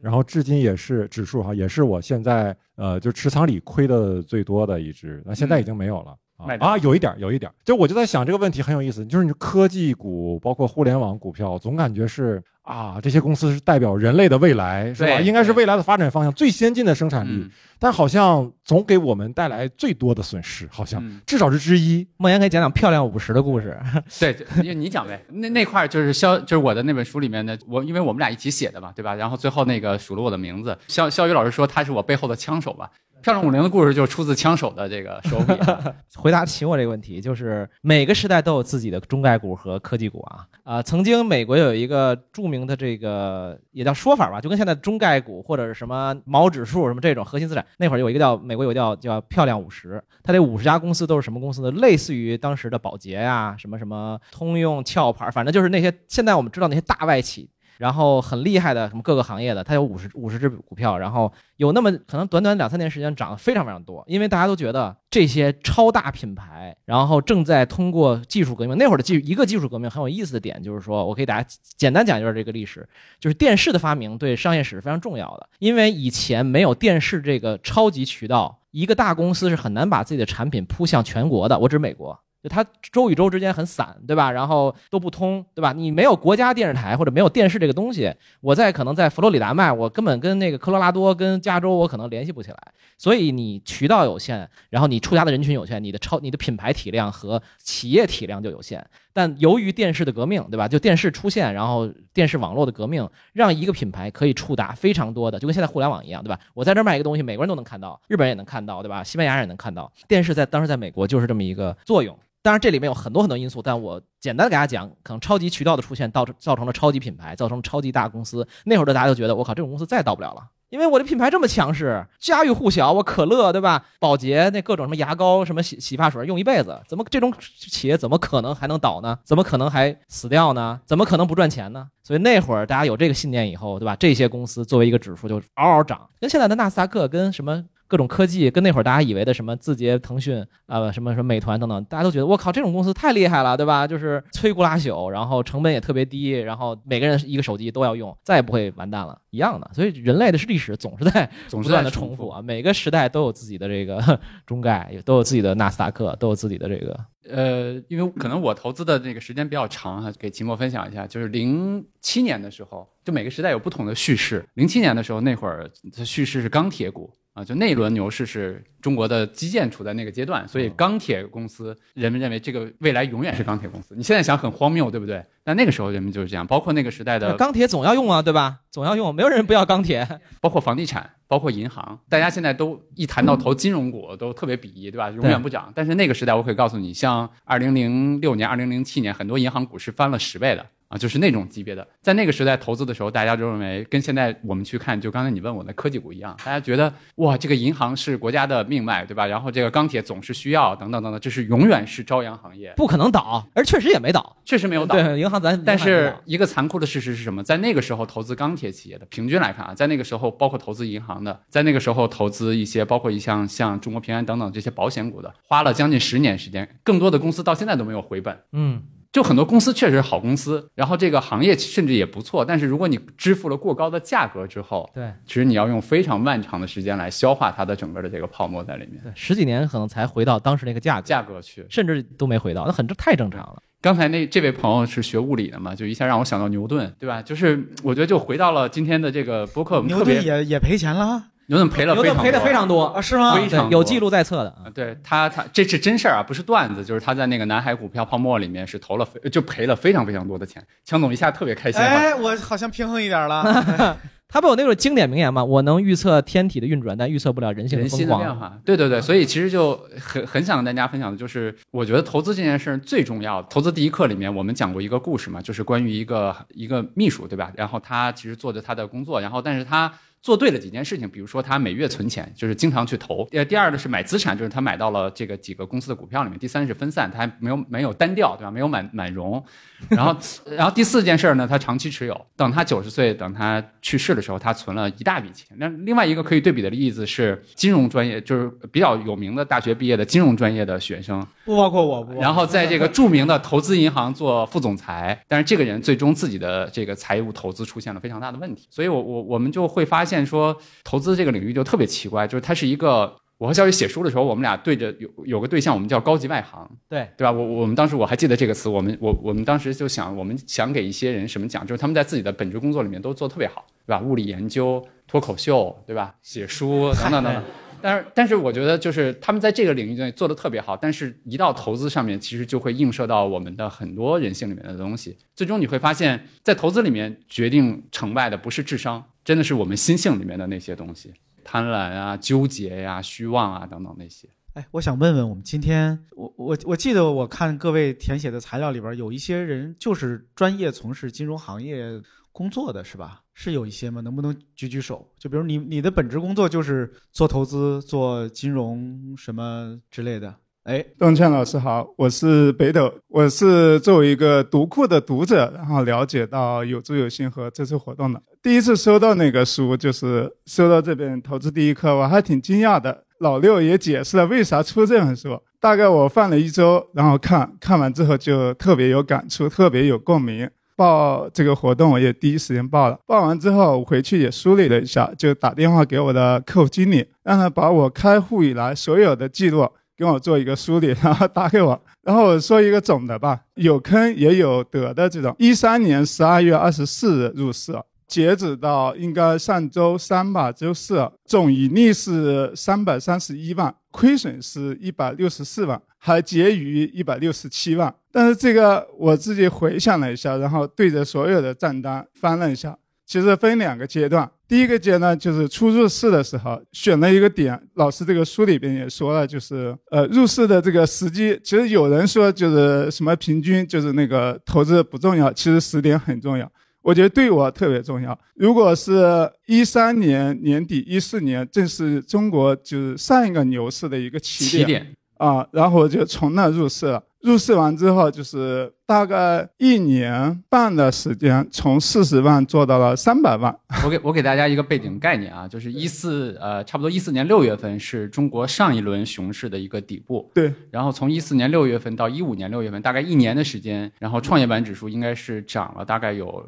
[SPEAKER 5] 然后至今也是指数哈，也是我现在呃就持仓里亏的最多的一只，那现在已经没有了。
[SPEAKER 4] 卖
[SPEAKER 5] 啊，有一点儿，有一点儿，就我就在想这个问题很有意思，就是你科技股，包括互联网股票，总感觉是啊，这些公司是代表人类的未来，是吧？应该是未来的发展方向，最先进的生产力，
[SPEAKER 4] 嗯
[SPEAKER 5] 但好像总给我们带来最多的损失，好像、
[SPEAKER 4] 嗯
[SPEAKER 5] 至少是之一。
[SPEAKER 6] 梦岩可以讲讲漂亮五十的故事。
[SPEAKER 4] 对，就你你讲呗。那那块儿就是肖，就是我的那本书里面的，我因为我们俩一起写的嘛，对吧？然后最后那个数了我的名字，肖肖宇老师说他是我背后的枪手吧。漂亮五零的故事就是出自枪手的这个手笔、啊。[laughs]
[SPEAKER 6] 回答起我这个问题，就是每个时代都有自己的中概股和科技股啊啊、曾经美国有一个著名的这个也叫说法吧，就跟现在中概股或者是什么毛指数什么这种核心资产，那会儿有一个叫美国有一个叫叫漂亮五十，它这五十家公司都是什么公司呢？类似于当时的宝洁呀、什么什么通用、壳牌，反正就是那些现在我们知道那些大外企。然后很厉害的什么各个行业的，它有五十五十只股票，然后有那么可能短短两三年时间涨得非常非常多，因为大家都觉得这些超大品牌，然后正在通过技术革命。那会儿的技一个技术革命很有意思的点就是说，我给大家简单讲一下这个历史，就是电视的发明对商业史是非常重要的，因为以前没有电视这个超级渠道，一个大公司是很难把自己的产品铺向全国的。我指美国。就它州与州之间很散，对吧？然后都不通，对吧？你没有国家电视台或者没有电视这个东西，我在可能在佛罗里达卖，我根本跟那个科罗拉多、跟加州我可能联系不起来。所以你渠道有限，然后你触达的人群有限，你的超你的品牌体量和企业体量就有限。但由于电视的革命，对吧？就电视出现，然后电视网络的革命，让一个品牌可以触达非常多的，就跟现在互联网一样，对吧？我在这卖一个东西，美国人都能看到，日本人也能看到，对吧？西班牙人也能看到。电视在当时在美国就是这么一个作用。当然，这里面有很多很多因素，但我简单的给大家讲，可能超级渠道的出现，造造成了超级品牌，造成超级大公司。那会儿的大家就觉得，我靠，这种公司再到不了了，因为我的品牌这么强势，家喻户晓，我可乐对吧？宝洁那各种什么牙膏、什么洗洗发水用一辈子，怎么这种企业怎么可能还能倒呢？怎么可能还死掉呢？怎么可能不赚钱呢？所以那会儿大家有这个信念以后，对吧？这些公司作为一个指数就嗷嗷涨，跟现在的纳斯达克跟什么各种科技，跟那会儿大家以为的什么字节、腾讯啊、什么什么美团等等，大家都觉得我靠，这种公司太厉害了，对吧？就是摧枯拉朽，然后成本也特别低，然后每个人一个手机都要用，再也不会完蛋了，一样的。所以人类的历史总是在 [laughs]
[SPEAKER 4] 总是
[SPEAKER 6] 不断的
[SPEAKER 4] 在重复
[SPEAKER 6] 重复啊，每个时代都有自己的这个 [laughs] 中概，也都有自己的纳斯达克，都有自己的这个
[SPEAKER 4] 呃，因为可能我投资的那个时间比较长哈，给秦墨分享一下，就是零七年的时候，就每个时代有不同的叙事。零七年的时候，那会儿的叙事是钢铁股啊，就那一轮牛市是中国的基建处在那个阶段，所以钢铁公司人们认为这个未来永远是钢铁公司。你现在想很荒谬，对不对？但那个时候人们就是这样，包括那个时代的
[SPEAKER 6] 钢铁总要用啊，对吧？总要用，没有人不要钢铁。
[SPEAKER 4] 包括房地产，包括银行，大家现在都一谈到投金融股都特别鄙夷，对吧？永远不涨。但是那个时代，我可以告诉你，像二零零六年、二零零七年，很多银行股是翻了十倍的啊，就是那种级别的。在那个时代投资的时候，大家就认为跟现在我们去看，就刚才你问我的科技股一样，大家觉得哇，这个银行是国家的命脉，对吧？然后这个钢铁总是需要，等等等等，这是永远是朝阳行业，
[SPEAKER 6] 不可能倒，而确实也没倒，
[SPEAKER 4] 确实没有倒。
[SPEAKER 6] 对，银行咱
[SPEAKER 4] 但是一个残酷的事实是什么？在那个时候投资钢铁企业的，平均来看啊，在那个时候包括投资银行的，在那个时候投资一些包括一项像中国平安等等这些保险股的，花了将近十年时间，更多的公司到现在都没有回本。
[SPEAKER 6] 嗯，
[SPEAKER 4] 就很多公司确实是好公司，然后这个行业甚至也不错，但是如果你支付了过高的价格之后，
[SPEAKER 6] 对，
[SPEAKER 4] 其实你要用非常漫长的时间来消化它的整个的这个泡沫在里面。
[SPEAKER 6] 对，十几年可能才回到当时那个价格，
[SPEAKER 4] 价格去，
[SPEAKER 6] 甚至都没回到，那很这太正常了。
[SPEAKER 4] 刚才那这位朋友是学物理的嘛，就一下让我想到牛顿，对吧？就是我觉得就回到了今天的这个播客，我们
[SPEAKER 3] 牛
[SPEAKER 4] 特别
[SPEAKER 3] 顿也也赔钱了，
[SPEAKER 4] 牛顿赔了非常
[SPEAKER 6] 牛顿赔的非常多
[SPEAKER 3] 啊，是吗？
[SPEAKER 4] 非常
[SPEAKER 6] 有记录在册的。
[SPEAKER 4] 啊，对他他这是真事儿啊，不是段子，就是他在那个南海股票泡沫里面是投了非就赔了非常非常多的钱。强总一下特别开心啊，
[SPEAKER 3] 哎，我好像平衡一点了。[laughs]
[SPEAKER 6] 他不有那种经典名言吗？我能预测天体的运转，但预测不了人性的
[SPEAKER 4] 人
[SPEAKER 6] 疯狂。
[SPEAKER 4] 心的变化，对对对，所以其实就很很想跟大家分享的就是，我觉得投资这件事儿最重要。投资第一课里面我们讲过一个故事嘛，就是关于一个一个秘书，对吧？然后他其实做着他的工作，然后但是他。做对了几件事情，比如说他每月存钱，就是经常去投。呃，第二呢是买资产，就是他买到了这个几个公司的股票里面。第三是分散，他还没有没有单调，对吧？没有满满融。然后，[laughs] 然后第四件事呢，他长期持有。等他九十岁，等他去世的时候，他存了一大笔钱。那另外一个可以对比的例子是金融专业，就是比较有名的大学毕业的金融专业的学生，
[SPEAKER 3] 不包括我，不
[SPEAKER 4] 然后在这个著名的投资银行做副总裁，但是这个人最终自己的这个财务投资出现了非常大的问题，所以我我我们就会发现说，投资这个领域就特别奇怪，就是它是一个。我和肖宇写书的时候，我们俩对着有有个对象，我们叫高级外行，
[SPEAKER 6] 对
[SPEAKER 4] 对吧？我我们当时我还记得这个词，我们我我们当时就想，我们想给一些人什么讲，就是他们在自己的本职工作里面都做得特别好，对吧？物理研究、脱口秀，对吧？写书等等等等。但是，但是我觉得就是他们在这个领域内做的特别好，但是一到投资上面，其实就会映射到我们的很多人性里面的东西。最终你会发现，在投资里面决定成败的不是智商，真的是我们心性里面的那些东西，贪婪啊、纠结呀、虚妄啊等等那些。
[SPEAKER 3] 哎，我想问问我们今天，我我我记得我看各位填写的材料里边有一些人就是专业从事金融行业工作的，是吧？是有一些吗？能不能举举手？就比如你你的本职工作就是做投资、做金融什么之类的。哎，
[SPEAKER 12] 邓倩老师好，我是北斗，我是作为一个读库的读者，然后了解到有知有行和这次活动的。第一次收到那个书，就是收到这本《投资第一课》，我还挺惊讶的。老六也解释了为啥出这本书，大概我放了一周，然后看看完之后就特别有感触，特别有共鸣。报这个活动我也第一时间报了，报完之后我回去也梳理了一下，就打电话给我的客户经理，让他把我开户以来所有的记录跟我做一个梳理，然后打给我，然后我说一个总的吧，有坑也有得的这种。一三年十二月二十四日入市，截止到应该上周三吧，周四，总盈利是三百三十一万，亏损是一百六十四万，还结余一百六十七万。但是这个我自己回想了一下，然后对着所有的账单翻了一下，其实分两个阶段。第一个阶段就是初入市的时候，选了一个点，老师这个书里边也说了，就是呃入市的这个时机，其实有人说就是什么平均就是那个投资不重要，其实时点很重要。我觉得对我特别重要。如果是一三年年底、一四年，正是中国就是上一个牛市的一个起点
[SPEAKER 4] 起点
[SPEAKER 12] 啊，然后我就从那入市了。入市完之后，就是大概一年半的时间，从四十万做到了三百万。
[SPEAKER 4] 我给我给大家一个背景概念啊，就是一四呃，差不多一四年六月份是中国上一轮熊市的一个底部，
[SPEAKER 12] 对。
[SPEAKER 4] 然后从一四年六月份到一五年六月份，大概一年的时间，然后创业板指数应该是涨了大概有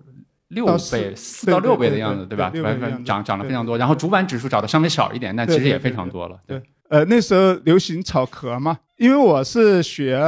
[SPEAKER 4] 六倍，四到六倍的样子，
[SPEAKER 12] 对
[SPEAKER 4] 吧？涨涨了非常多。然后主板指数涨的稍微少一点，但其实也非常多了。
[SPEAKER 12] 对，呃，那时候流行炒壳嘛，因为我是学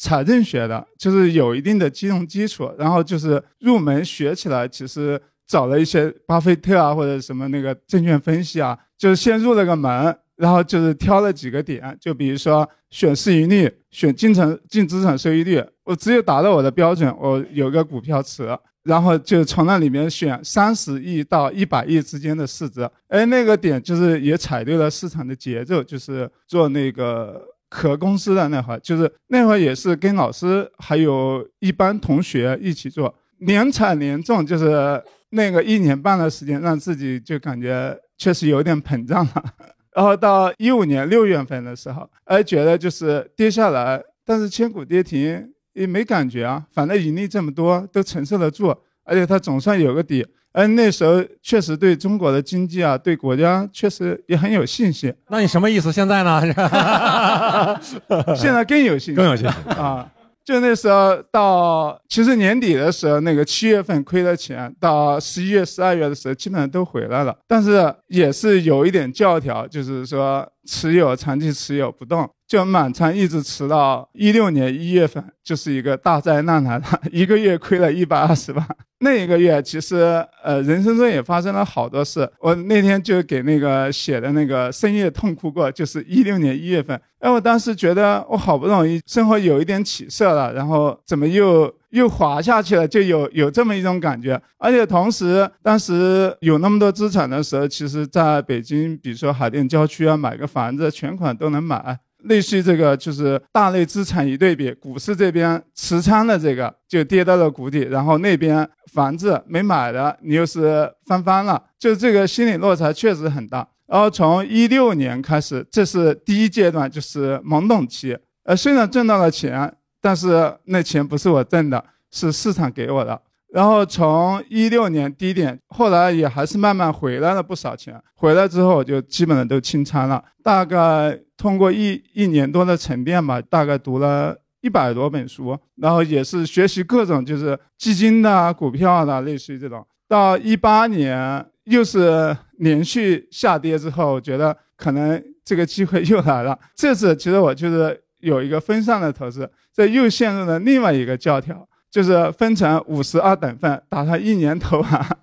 [SPEAKER 12] 财政学的，就是有一定的金融基础，然后就是入门学起来，其实找了一些巴菲特啊或者什么那个证券分析啊，就是先入了个门，然后就是挑了几个点，就比如说选市盈率、选净成净资产收益率，我只有达到我的标准，我有个股票池。然后就从那里面选三十亿到一百亿之间的市值，哎，那个点就是也踩对了市场的节奏，就是做那个壳公司的那会儿，就是那会儿也是跟老师还有一班同学一起做，年产年中，就是那个一年半的时间，让自己就感觉确实有点膨胀了。[laughs] 然后到一五年六月份的时候，哎，觉得就是跌下来，但是千股跌停。也没感觉啊，反正盈利这么多都承受得住，而且它总算有个底。而那时候确实对中国的经济啊，对国家确实也很有信心。
[SPEAKER 5] 那你什么意思？现在呢？[laughs]
[SPEAKER 12] 现在更有信心，
[SPEAKER 5] 更有信心
[SPEAKER 12] 啊！就那时候到，其实年底的时候，那个七月份亏了钱，到十一月、十二月的时候，基本上都回来了。但是也是有一点教条，就是说持有长期持有不动，就满仓一直持到一六年一月份，就是一个大灾难来了，一个月亏了一百二十万。[laughs] 那一个月其实呃，人生中也发生了好多事。我那天就给那个写的那个深夜痛哭过，就是一六年一月份。哎，我当时觉得我好不容易生活有一点起色了，然后怎么又又滑下去了？就有有这么一种感觉。而且同时，当时有那么多资产的时候，其实在北京，比如说海淀郊区啊，买个房子全款都能买。类似于这个，就是大类资产一对比，股市这边持仓的这个就跌到了谷底，然后那边房子没买的，你又是翻番了，就这个心理落差确实很大。然后从一六年开始，这是第一阶段，就是懵懂期。呃，虽然挣到了钱，但是那钱不是我挣的，是市场给我的。然后从一六年低点，后来也还是慢慢回来了不少钱。回来之后，就基本上都清仓了。大概通过一一年多的沉淀吧，大概读了一百多本书，然后也是学习各种就是基金的、股票的，类似于这种。到一八年又是连续下跌之后，我觉得可能这个机会又来了。这次其实我就是有一个分散的投资，这又陷入了另外一个教条。就是分成五十二等份，打算一年投完，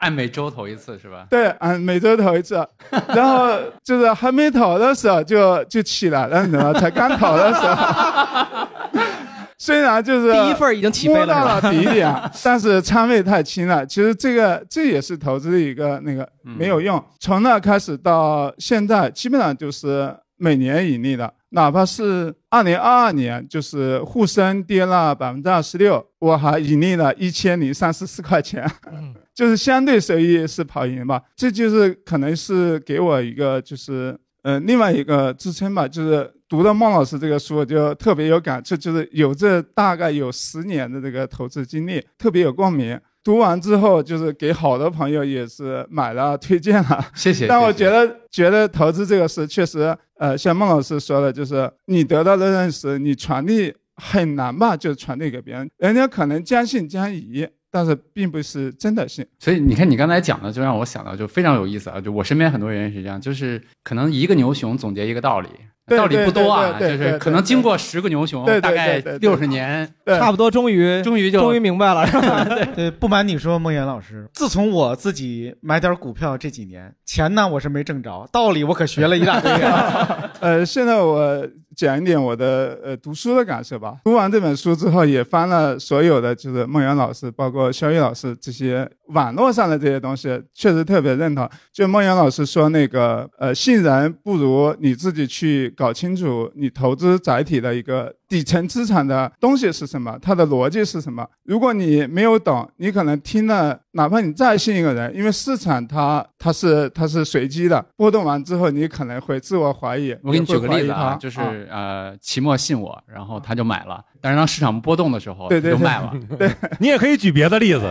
[SPEAKER 4] 按每周投一次是吧？
[SPEAKER 12] 对，按每周投一次，[laughs] 然后就是还没投的时候就就起来了，你知道吗？才刚投的时候，[laughs] 虽然就是
[SPEAKER 6] 第一份已经起飞了
[SPEAKER 12] 摸到了底点，但是仓位太轻了。其实这个这也是投资的一个那个没有用。从那开始到现在，基本上就是每年盈利的。哪怕是二零二二年，就是沪深跌了百分之二十六，我还盈利了一千零三十四块钱，就是相对收益是跑赢吧。这就是可能是给我一个就是呃另外一个支撑吧，就是读了孟老师这个书，我就特别有感触，就是有这大概有十年的这个投资经历，特别有共鸣。读完之后，就是给好多朋友也是买了推荐了，
[SPEAKER 4] 谢谢
[SPEAKER 12] 但我觉得觉得投资这个事确实，呃，像孟老师说的，就是你得到的认识，你传递很难吧，就传递给别人，人家可能将信将疑，但是并不是真的信。
[SPEAKER 4] 所以你看，你刚才讲的就让我想到，就非常有意思啊！就我身边很多人也是这样，就是可能一个牛熊总结一个道理，道理不多啊，就是可能经过十个牛熊，大概六十年，
[SPEAKER 6] 差不多终于
[SPEAKER 4] 终于就
[SPEAKER 6] 终于明白了 [laughs] [laughs] 是吧？
[SPEAKER 3] 对，不瞒你说，梦岩老师，自从我自己买点股票这几年，钱呢我是没挣着，道理我可学了一大堆啊。[laughs]
[SPEAKER 12] 呃，现在我讲一点我的呃读书的感受吧。读完这本书之后，也翻了所有的就是孟岩老师，包括肖毅老师这些网络上的这些东西，确实特别认同。就孟岩老师说那个，呃，信人不如你自己去搞清楚你投资载体的一个底层资产的东西是什么，它的逻辑是什么。如果你没有懂，你可能听了，哪怕你再信一个人，因为市场它它是它是随机的，波动完之后，你可能会自我怀疑。
[SPEAKER 4] 我给你举个例子啊，就是呃，期末信我，然后他就买了，但是当市场波动的时候，
[SPEAKER 12] 对对
[SPEAKER 4] 就卖了。[laughs]
[SPEAKER 12] 对，
[SPEAKER 5] 你也可以举别的例子。[laughs]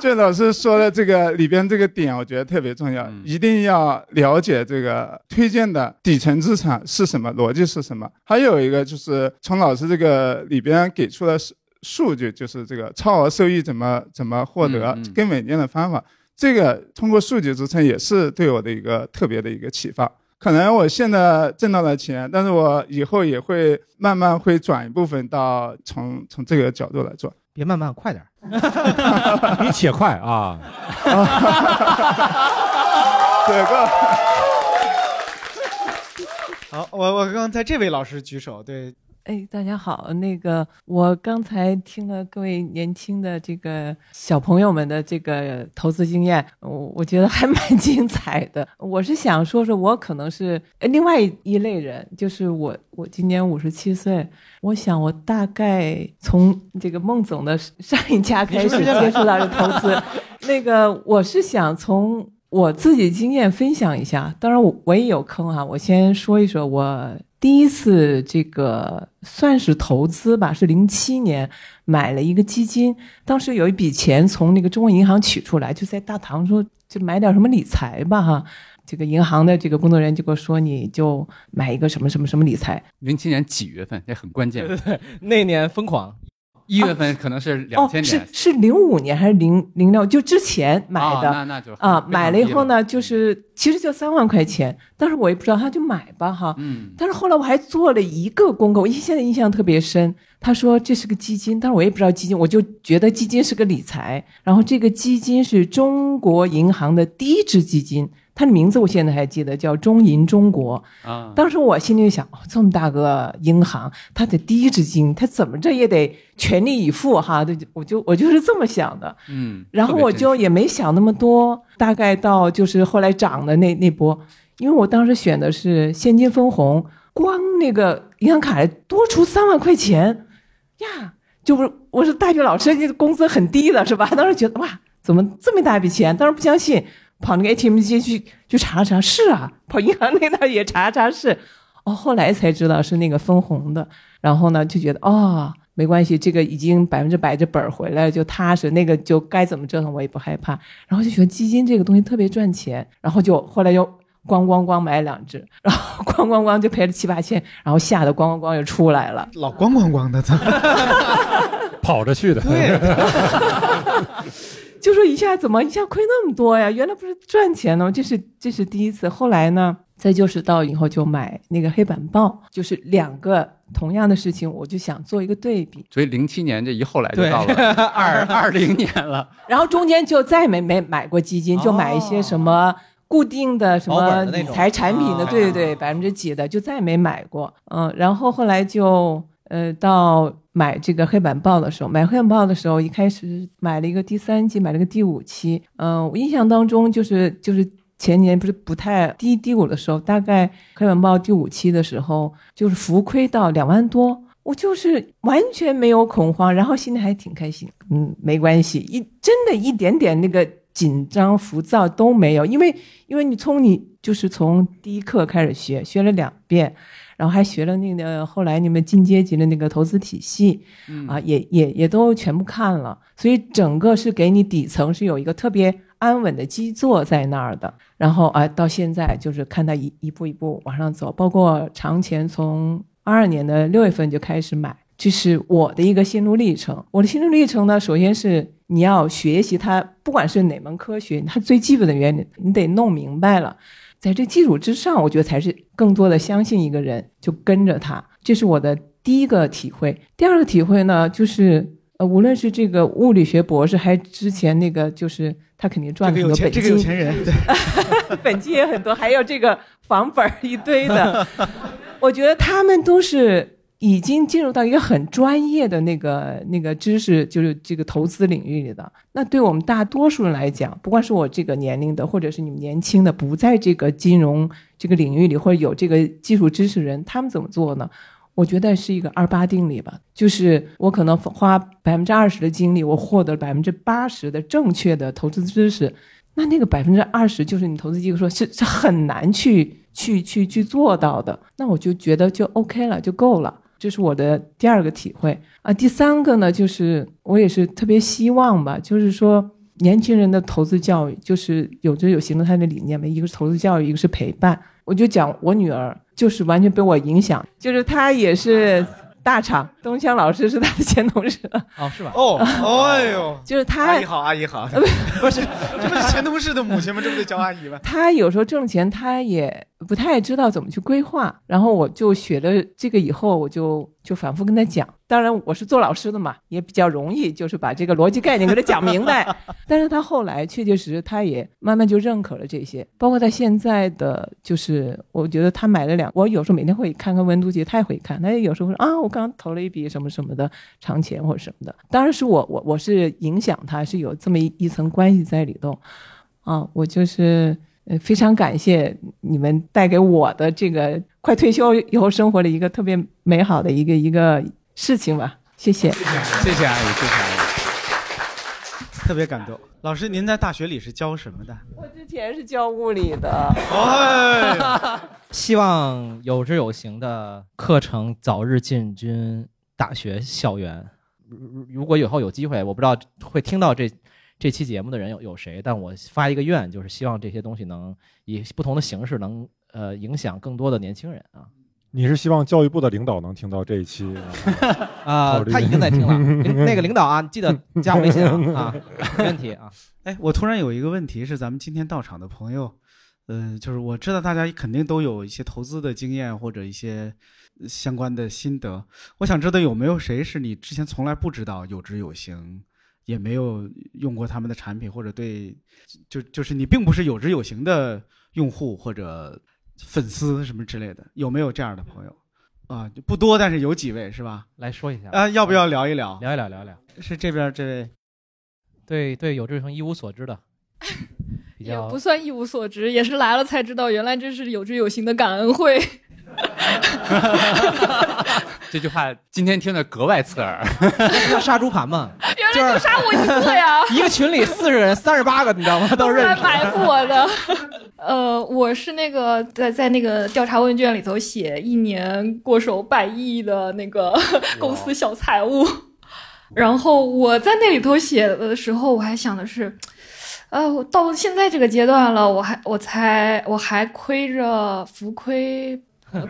[SPEAKER 12] 郑老师说的这个里边这个点，我觉得特别重要，一定要了解这个推荐的底层资产是什么，逻辑是什么。还有一个就是从老师这个里边给出的数数据，就是这个超额收益怎么怎么获得更稳健的方法。这个通过数据支撑也是对我的一个特别的一个启发。可能我现在挣到了钱，但是我以后也会慢慢会转一部分到从从这个角度来做。
[SPEAKER 6] 别慢慢，快点 [laughs]
[SPEAKER 5] 你且快啊！[laughs]
[SPEAKER 12] 对个
[SPEAKER 3] 好，我我刚才这位老师举手，对，
[SPEAKER 13] 哎，大家好，那个我刚才听了各位年轻的这个小朋友们的这个投资经验，我我觉得还 [laughs] 蛮精彩的。我是想说说，我可能是呃另外一类人，就是我我今年五十七岁，我想我大概从这个孟总的上一家开始接触到这投资，[laughs] 那个我是想从。我自己经验分享一下，当然我我也有坑哈、我先说一说，我第一次这个算是投资吧，是零七年买了一个基金，当时有一笔钱从那个中国银行取出来，就在大堂说就买点什么理财吧哈。这个银行的这个工作人员就跟我说，你就买一个什么什么什么理财。
[SPEAKER 4] 零七年几月份？这很关键。
[SPEAKER 6] 对对对，那年疯狂。
[SPEAKER 4] 一月份可能是两千
[SPEAKER 13] 哦、是，是零五年还是零零六？就之前买的。
[SPEAKER 4] 啊那那就
[SPEAKER 13] 啊，买了以后呢，就是其实就三万块钱，但是我也不知道，他就买吧哈。
[SPEAKER 4] 嗯。
[SPEAKER 13] 但是后来我还做了一个功课，我现在印象特别深。他说这是个基金，但是我也不知道基金，我就觉得基金是个理财。然后这个基金是中国银行的第一支基金，它的名字我现在还记得，叫中银中国。
[SPEAKER 4] 啊，
[SPEAKER 13] 当时我心里想，哦这么大个银行，他的第一支金，他怎么着也得全力以赴哈。对，我就我就是这么想的。
[SPEAKER 4] 嗯，
[SPEAKER 13] 然后我就也没想那么多，大概到就是后来涨的那那波，因为我当时选的是现金分红，光那个银行卡多出三万块钱呀，就不是我是大学老师，这个工资很低的是吧？当时觉得哇，怎么这么大笔钱？当时不相信，跑那个 ATM 机去去查了查，是啊，[laughs] 跑银行那那也查了查是，哦，后来才知道是那个分红的，然后呢就觉得哦。没关系，这个已经百分之百这本儿回来了，就踏实。那个就该怎么折腾我也不害怕。然后就觉得基金这个东西特别赚钱，然后就后来又咣咣咣买两只，[laughs] 然后咣咣咣就赔了七八千，然后吓得咣咣咣又出来了。
[SPEAKER 3] 老咣咣咣的，[laughs]
[SPEAKER 5] 跑着去的。
[SPEAKER 3] 对，
[SPEAKER 13] 就说一下怎么一下亏那么多呀？原来不是赚钱的吗？这是这是第一次。后来呢，再就是到以后就买那个黑板报，就是两个同样的事情，我就想做一个对比。
[SPEAKER 4] 所以零七年这一后来就到了 [laughs] 二 [laughs] 二零年了。
[SPEAKER 13] 然后中间就再没没买过基金，就买一些什么固定的什么理财产品的，
[SPEAKER 6] 啊
[SPEAKER 13] 对对对，百分之几的就再也没买过。嗯，然后后来就呃到买这个黑板报的时候，买黑板报的时候，一开始买了一个第三期，买了个第五期。嗯，我印象当中就是就是。前年不是不太低低谷的时候，大概黑板报第五期的时候，就是浮亏到两万多，我就是完全没有恐慌，然后心里还挺开心。嗯，没关系，一真的一点点那个紧张浮躁都没有，因为因为你从你就是从第一课开始学，学了两遍，然后还学了那个后来你们进阶级的那个投资体系，
[SPEAKER 4] 嗯
[SPEAKER 13] 啊，也也也都全部看了，所以整个是给你底层是有一个特别安稳的基座在那儿的。然后啊，到现在就是看它一一步一步往上走，包括长钱从二二年的六月份就开始买，这是我的一个心路历程。我的心路历程呢，首先是你要学习它，不管是哪门科学，它最基本的原理你得弄明白了。在这基础之上，我觉得才是更多的相信一个人，就跟着他。这是我的第一个体会。第二个体会呢，就是呃，无论是这个物理学博士，还之前那个，就是他肯定赚了很多本金，
[SPEAKER 3] 这个有钱人，对，[laughs]
[SPEAKER 13] 本金也很多，还有这个房本一堆的。[laughs] 我觉得他们都是已经进入到一个很专业的那个 [laughs] 那个知识，就是这个投资领域里的。那对我们大多数人来讲，不管是我这个年龄的，或者是你们年轻的，不在这个金融这个领域里或者有这个技术知识人，他们怎么做呢？我觉得是一个二八定理吧，就是我可能花百分之二十的精力，我获得百分之八十的正确的投资知识。那那个百分之二十，就是你投资机构说是是很难去去去去做到的。那我就觉得就 OK 了，就够了。这是我的第二个体会啊。第三个呢，就是我也是特别希望吧，就是说年轻人的投资教育，就是有着有行的他的理念嘛。一个是投资教育，一个是陪伴。我就讲我女儿，就是完全被我影响，就是她也是。大厂，[laughs] 东强老师是他的前同事
[SPEAKER 6] 哦，是吧？
[SPEAKER 3] 哦，哎呦，[laughs]
[SPEAKER 13] 就是他。
[SPEAKER 3] 阿姨好，阿姨好，[laughs] 不是，这不是前同事的母亲吗？这不得叫阿姨吗？
[SPEAKER 13] 他有时候挣钱，他也不太知道怎么去规划。然后我就学了这个以后，我就就反复跟他讲。当然，我是做老师的嘛，也比较容易，就是把这个逻辑概念给他讲明白。[laughs] 但是他后来确确实实，他也慢慢就认可了这些。包括他现在的，就是我觉得他买了两，我有时候每天会看看温度计，他也会看。他也有时候说啊，我刚投了一笔什么什么的长钱或者什么的。当然是我我我是影响他，是有这么一一层关系在里头。啊，我就是呃非常感谢你们带给我的这个快退休以后生活的一个特别美好的一个一个。事情吧，谢谢，
[SPEAKER 3] 谢谢阿姨，谢谢阿姨，特别感动。老师，您在大学里是教什么的？
[SPEAKER 13] 我之前是教物理的。
[SPEAKER 3] 哎，[laughs]
[SPEAKER 6] 希望有志有行的课程早日进军大学校园。如如果以后有机会，我不知道会听到这这期节目的人有有谁，但我发一个愿，就是希望这些东西能以不同的形式能呃影响更多的年轻人啊。
[SPEAKER 5] 你是希望教育部的领导能听到这一期 [laughs]
[SPEAKER 6] 啊？他已经在听了。[laughs] 那个领导啊，记得加我微信啊，没 [laughs] 问题啊。
[SPEAKER 3] 哎，我突然有一个问题是，咱们今天到场的朋友，嗯，就是我知道大家肯定都有一些投资的经验或者一些相关的心得。我想知道有没有谁是你之前从来不知道有知有行，也没有用过他们的产品，或者对，就就是你并不是有知有行的用户或者。粉丝什么之类的，有没有这样的朋友？啊，不多，但是有几位是吧？
[SPEAKER 6] 来说一下
[SPEAKER 3] 啊，要不要聊一聊？
[SPEAKER 6] 聊一聊，聊一聊。
[SPEAKER 3] 是这边这位，
[SPEAKER 6] 对对，有志成一无所知的，[laughs]
[SPEAKER 14] 也不算一无所知，也是来了才知道，原来这是有志有行的感恩会。[laughs]
[SPEAKER 4] 这句话今天听得格外刺耳。
[SPEAKER 6] 杀猪盘吗，
[SPEAKER 14] 原来就杀我一个呀！[laughs]
[SPEAKER 6] 一个群里四十人，三十八个，你知道吗？[laughs] 都认识。
[SPEAKER 14] 埋伏我的。呃，我是那个在在那个调查问卷里头写一年过手百亿的那个公司小财务，然后我在那里头写的时候，我还想的是，呃，到现在这个阶段了，我还我才我还亏着浮亏。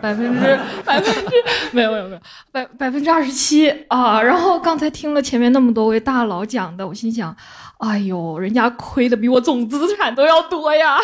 [SPEAKER 14] 百分之百分之没有没有没有百百分之二十七啊！然后刚才听了前面那么多位大佬讲的，我心想，哎呦，人家亏的比我总资产都要多呀！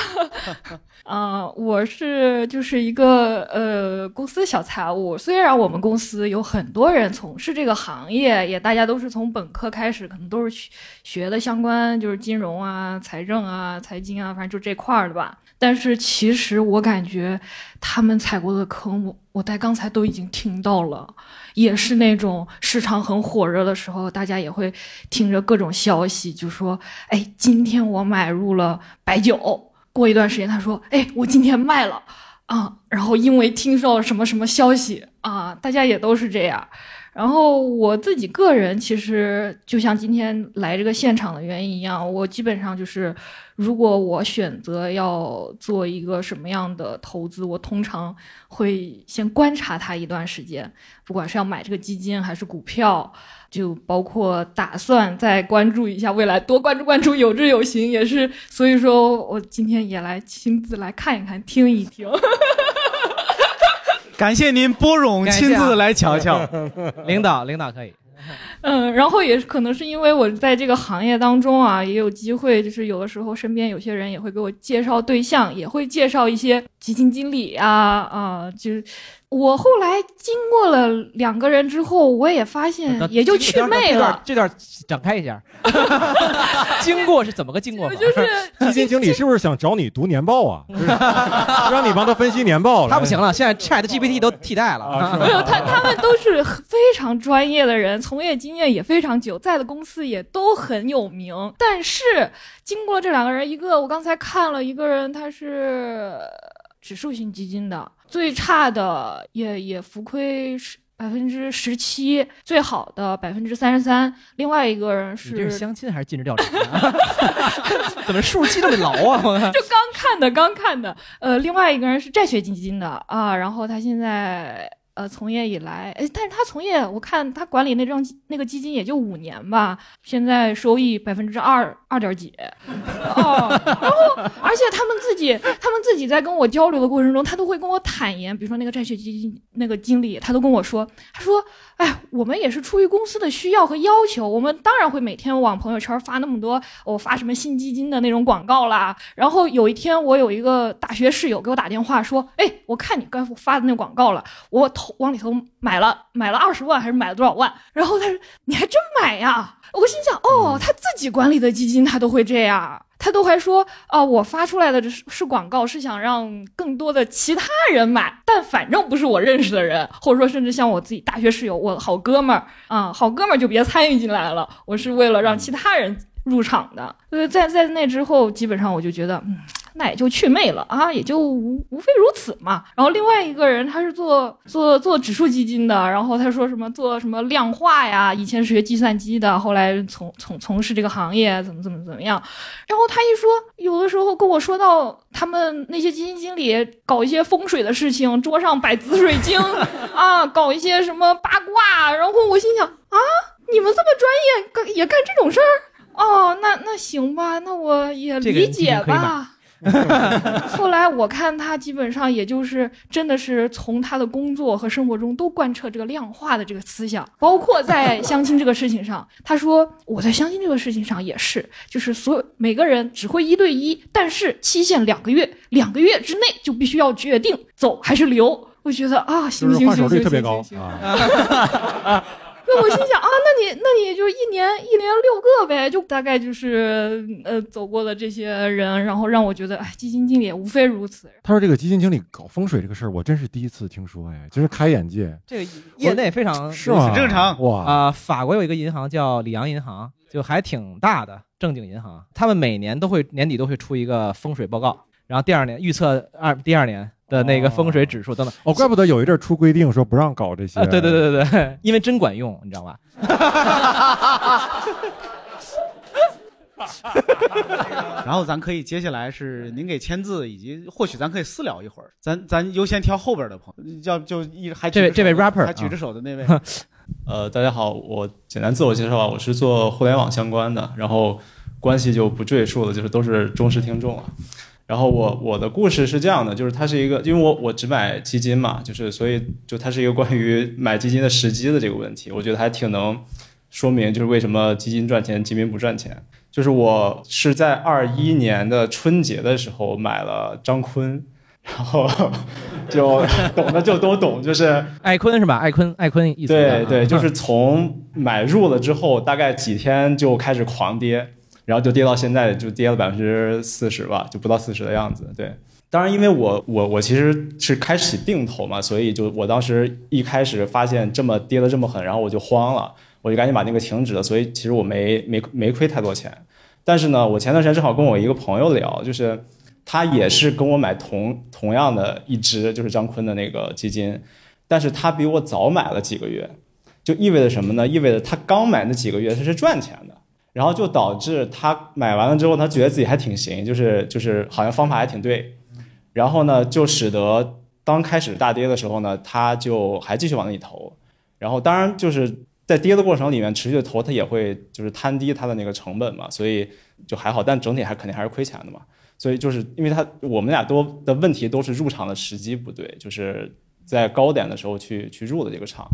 [SPEAKER 14] [laughs] 啊，我是就是一个呃公司小财务，虽然我们公司有很多人从事这个行业，也大家都是从本科开始，可能都是学学的相关，就是金融啊、财政啊、财经啊，反正就这块儿的吧。但是其实我感觉，他们踩过的坑，我我在刚才都已经听到了，也是那种市场很火热的时候，大家也会听着各种消息，就说，哎，今天我买入了白酒，过一段时间他说，哎，我今天卖了，啊，然后因为听说了什么什么消息啊，大家也都是这样。然后我自己个人其实就像今天来这个现场的原因一样，我基本上就是，如果我选择要做一个什么样的投资，我通常会先观察它一段时间，不管是要买这个基金还是股票，就包括打算再关注一下未来，多关注关注有志有行也是，所以说我今天也来亲自来看一看，听一听。[laughs]
[SPEAKER 3] 感谢您拨冗亲自来瞧瞧，[laughs]
[SPEAKER 6] 领导领导可以。[laughs]
[SPEAKER 14] 嗯，然后也可能是因为我在这个行业当中啊，也有机会，就是有的时候身边有些人也会给我介绍对象，也会介绍一些基金经理啊啊，就是我后来经过了两个人之后，我也发现也就去魅了。
[SPEAKER 6] 这段展开一下，[laughs] 经过是怎么个经过法？
[SPEAKER 14] 就是 [laughs]
[SPEAKER 5] 基金经理是不是想找你读年报啊？[laughs] 就是让你帮他分析年报了。
[SPEAKER 6] 他不行了，现在 Chat GPT 都替代了。
[SPEAKER 14] 没有他，他们都是非常专业的人，从业经验也非常久，在的公司也都很有名。但是经过这两个人，一个我刚才看了一个人，他是指数型基金的，最差的也也浮亏十百分之十七，最好的百分之三十三。另外一个人是
[SPEAKER 6] 这是相亲还是尽职调查？[laughs] 怎么数记这么牢啊？
[SPEAKER 14] 就刚看的，刚看的。呃，另外一个人是债券基金的啊，然后他现在呃从业以来，哎，但是他从业，我看他管理那张那个基金也就五年吧，现在收益百分之二二点几，哦，然后而且他们自己，他们自己在跟我交流的过程中，他都会跟我坦言，比如说那个债券基金那个经理，他都跟我说，他说，哎，我们也是出于公司的需要和要求，我们当然会每天往朋友圈发那么多，我、发什么新基金的那种广告啦。然后有一天，我有一个大学室友给我打电话说，哎，我看你刚发的那广告了，我投往里头买了买了二十万还是买了多少万？然后他说，你还真买呀？我心想，哦，他自己管理的基金他都会这样。他都还说啊、我发出来的这是是广告，是想让更多的其他人买，但反正不是我认识的人，或者说甚至像我自己大学室友，我好哥们儿啊，好哥们儿就别参与进来了，我是为了让其他人入场的。所以在在那之后，基本上我就觉得，嗯，那也就去魅了啊，也就无无非如此嘛。然后另外一个人他是做做做指数基金的，然后他说什么做什么量化呀，以前是学计算机的，后来从从从事这个行业，怎么怎么怎么样。然后他一说，有的时候跟我说到他们那些基金经理搞一些风水的事情，桌上摆紫水晶啊，搞一些什么八卦，然后我心想啊，你们这么专业，干也干这种事儿？哦，那那行吧，那我也理解吧。后来我看他基本上也就是真的是从他的工作和生活中都贯彻这个量化的这个思想，包括在相亲这个事情上，他说我在相亲这个事情上也是，就是所有每个人只会一对一，但是期限两个月，两个月之内就必须要决定走还是留。我觉得啊，行行行行
[SPEAKER 5] 率特别高
[SPEAKER 14] 行行行
[SPEAKER 5] 啊。[laughs]
[SPEAKER 14] 那我心想啊，那你那你就一年一年六个呗，就大概就是呃走过的这些人，然后让我觉得，哎，基金经理也无非如此。
[SPEAKER 5] 他说这个基金经理搞风水这个事儿，我真是第一次听说，哎，真是开眼界。
[SPEAKER 6] 这个业内非常
[SPEAKER 5] 是吗？
[SPEAKER 6] 很正
[SPEAKER 3] 常
[SPEAKER 5] 哇
[SPEAKER 6] 啊、法国有一个银行叫里昂银行，就还挺大的正经银行，他们每年都会年底都会出一个风水报告，然后第二年预测二第二年的那个风水指数等等。
[SPEAKER 5] 哦，怪不得有一阵儿出规定说不让搞这些。
[SPEAKER 6] 啊，对对对对对，因为真管用，你知道吧？
[SPEAKER 3] 然后咱可以接下来是您给签字，以及或许咱可以私聊一会儿。咱咱优先挑后边的朋友，要就一还
[SPEAKER 6] 这位这位 rapper
[SPEAKER 3] 还举着
[SPEAKER 6] 啊
[SPEAKER 3] 手的那位，
[SPEAKER 15] 呃，大家好，我简单自我介绍吧，我是做互联网相关的，然后关系就不赘述了，就是都是忠实听众啊。然后我我的故事是这样的，就是它是一个，因为我我只买基金嘛，就是所以就它是一个关于买基金的时机的这个问题，我觉得还挺能说明就是为什么基金赚钱，基民不赚钱。就是我是在二一年的春节的时候买了张坤，然后 [laughs] 就懂的就都懂，就是 [laughs]
[SPEAKER 6] 艾坤是吧？艾坤，艾坤意思
[SPEAKER 15] 对对，就是 [laughs] 从买入了之后，大概几天就开始狂跌，然后就跌到现在就跌了百分之四十吧，就不到四十的样子。对，当然因为我我我其实是开始定投嘛，所以就我当时一开始发现这么跌的这么狠，然后我就慌了，我就赶紧把那个停止了，所以其实我没没没亏太多钱。但是呢，我前段时间正好跟我一个朋友聊，就是他也是跟我买同同样的一只，就是张坤的那个基金，但是他比我早买了几个月，就意味着什么呢？意味着他刚买那几个月他是赚钱的，然后就导致他买完了之后，他觉得自己还挺行，就是就是好像方法还挺对，然后呢，就使得当开始大跌的时候呢，他就还继续往里投，然后当然就是在跌的过程里面持续的投，他也会就是摊低他的那个成本嘛，所以就还好，但整体还肯定还是亏钱的嘛。所以就是因为他我们俩都的问题都是入场的时机不对，就是在高点的时候去去入的这个场。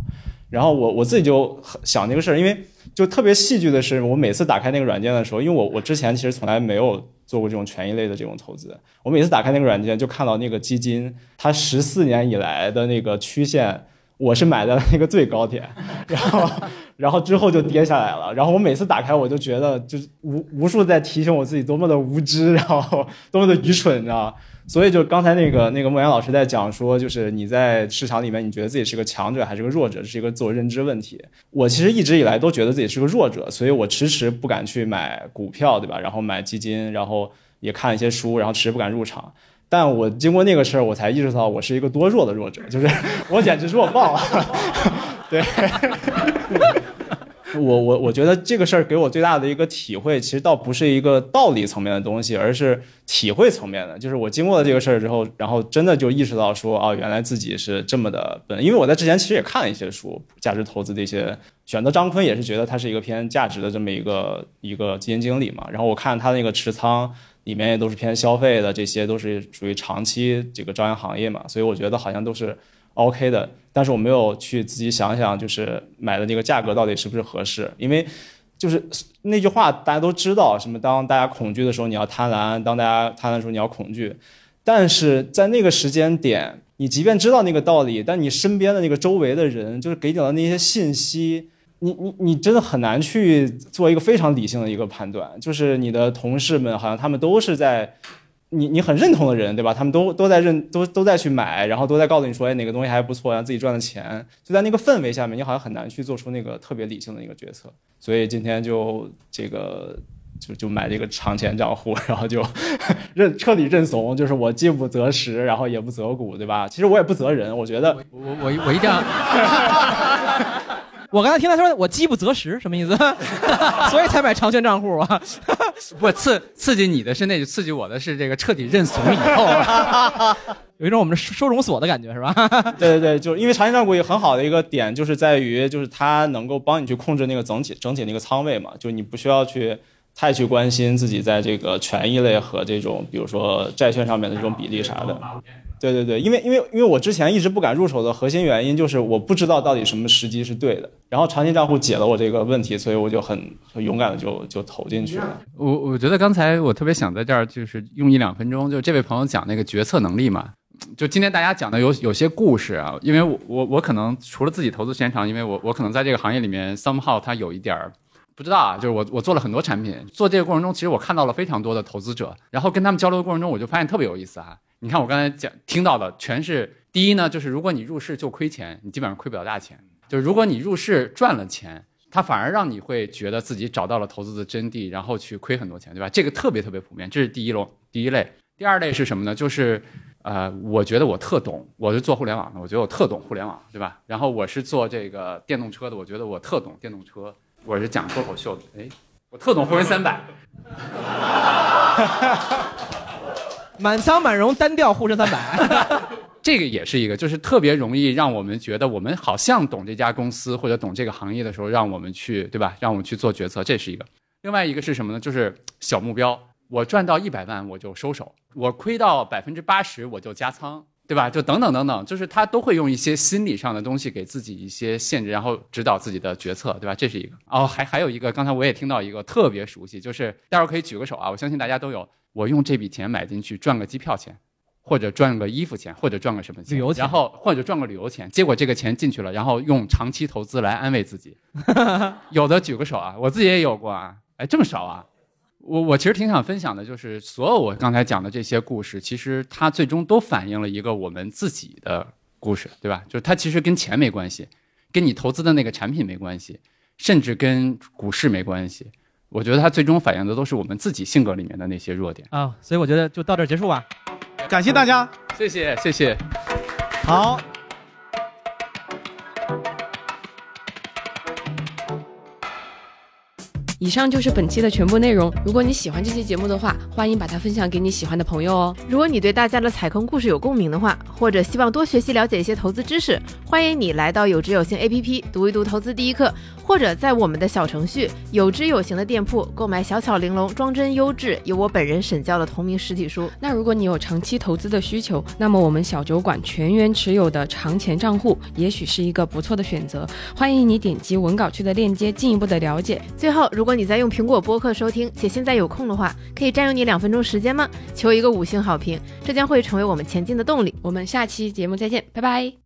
[SPEAKER 15] 然后我我自己就想这个事儿，因为就特别戏剧的是，我每次打开那个软件的时候，因为我我之前其实从来没有做过这种权益类的这种投资，我每次打开那个软件就看到那个基金，它十四年以来的那个曲线我是买的那个最高点，[laughs] 然后然后之后就跌下来了。然后我每次打开，我就觉得就是无无数在提醒我自己多么的无知，[laughs] 然后多么的愚蠢，你知道？所以就刚才那个那个莫言老师在讲说，就是你在市场里面，你觉得自己是个强者还是个弱者，是一个自我认知问题。我其实一直以来都觉得自己是个弱者，所以我迟迟不敢去买股票，对吧？然后买基金，然后也看一些书，然后迟迟不敢入场。但我经过那个事儿，我才意识到我是一个多弱的弱者，就是 [laughs] 我简直弱爆了。[laughs] 对，[laughs] 我我我觉得这个事儿给我最大的一个体会，其实倒不是一个道理层面的东西，而是体会层面的。就是我经过了这个事儿之后，然后真的就意识到说，哦，原来自己是这么的笨。因为我在之前其实也看了一些书，价值投资的一些，选择张坤也是觉得他是一个偏价值的这么一个一个基金经理嘛。然后我看他那个持仓。里面也都是偏消费的，这些都是属于长期这个朝阳行业嘛，所以我觉得好像都是 OK 的。但是我没有去自己想想，就是买的那个价格到底是不是合适，因为就是那句话大家都知道，什么当大家恐惧的时候你要贪婪，当大家贪婪的时候你要恐惧。但是在那个时间点，你即便知道那个道理，但你身边的那个周围的人，就是给你的那些信息。你你你真的很难去做一个非常理性的一个判断，就是你的同事们好像他们都是在你你很认同的人，对吧？他们都都在认都都在去买，然后都在告诉你说，哎，哪个东西还不错，让自己赚的钱。就在那个氛围下面，你好像很难去做出那个特别理性的一个决策。所以今天就这个就就买这个长钱账户，然后就认彻底认怂，就是我既不择时，然后也不择股，对吧？其实我也不择人，我觉得
[SPEAKER 4] 我我我一定要。[laughs]
[SPEAKER 6] 我刚才听他说我饥不择食，什么意思？[laughs] 所以才买长线账户啊！[laughs]
[SPEAKER 4] 不刺刺激你的是那个，刺激我的是这个彻底认怂以后，[laughs]
[SPEAKER 6] 有一种我们收容所的感觉，是吧？
[SPEAKER 15] 对对对，就是因为长线账户也很好的一个点，就是在于就是它能够帮你去控制那个整体整体那个仓位嘛，就你不需要去太去关心自己在这个权益类和这种比如说债券上面的这种比例啥的。对对对，因为因为因为我之前一直不敢入手的核心原因就是我不知道到底什么时机是对的，然后长期账户解了我这个问题，所以我就很很勇敢的就就投进去了。
[SPEAKER 4] 我我觉得刚才我特别想在这儿就是用一两分钟，就这位朋友讲那个决策能力嘛，就今天大家讲的有有些故事啊，因为我我我可能除了自己投资时间长，因为我我可能在这个行业里面 somehow 它有一点儿。不知道啊，就是我我做了很多产品，做这个过程中，其实我看到了非常多的投资者，然后跟他们交流的过程中，我就发现特别有意思哈。你看我刚才讲听到的，全是第一呢，就是如果你入市就亏钱，你基本上亏不了大钱；就是如果你入市赚了钱，它反而让你会觉得自己找到了投资的真谛，然后去亏很多钱，对吧？这个特别特别普遍，这是第一类。第一类，第二类是什么呢？就是呃，我觉得我特懂，我是做互联网的，我觉得我特懂互联网，对吧？然后我是做这个电动车的，我觉得我特懂电动车。我是讲脱口秀的，哎，我特懂沪深三百，
[SPEAKER 6] 满仓满容单调沪深三百，[laughs]
[SPEAKER 4] 这个也是一个，就是特别容易让我们觉得我们好像懂这家公司或者懂这个行业的时候，让我们去对吧？让我们去做决策，这是一个。另外一个是什么呢？就是小目标，我赚到一百万我就收手，我亏到百分之八十我就加仓。对吧？就等等等等，就是他都会用一些心理上的东西给自己一些限制，然后指导自己的决策，对吧？这是一个。哦，还还有一个，刚才我也听到一个特别熟悉，就是待会儿可以举个手啊，我相信大家都有。我用这笔钱买进去赚个机票钱，或者赚个衣服钱，或者赚个什么
[SPEAKER 6] 旅游钱，
[SPEAKER 4] 然后或者赚个旅游钱，结果这个钱进去了，然后用长期投资来安慰自己。[laughs] 有的举个手啊，我自己也有过啊。哎，这么少啊？我我其实挺想分享的，就是所有我刚才讲的这些故事，其实它最终都反映了一个我们自己的故事，对吧？就是它其实跟钱没关系，跟你投资的那个产品没关系，甚至跟股市没关系。我觉得它最终反映的都是我们自己性格里面的那些弱点
[SPEAKER 6] 啊。所以我觉得就到这儿结束吧。
[SPEAKER 3] 感谢大家，
[SPEAKER 4] 谢谢谢谢。
[SPEAKER 3] 好。
[SPEAKER 1] 以上就是本期的全部内容。如果你喜欢这期节目的话，欢迎把它分享给你喜欢的朋友哦。
[SPEAKER 2] 如果你对大家的踩坑故事有共鸣的话，或者希望多学习了解一些投资知识，欢迎你来到有知有行 APP 读一读投资第一课，或者在我们的小程序有知有行的店铺购买小巧玲珑、装帧优质、由我本人审教的同名实体书。
[SPEAKER 1] 那如果你有长期投资的需求，那么我们小酒馆全员持有的长钱账户也许是一个不错的选择。欢迎你点击文稿区的链接进一步的了解。
[SPEAKER 2] 最后，如你在用苹果播客收听，且现在有空的话，可以占用你两分钟时间吗？求一个五星好评，这将会成为我们前进的动力。
[SPEAKER 1] 我们下期节目再见，拜拜。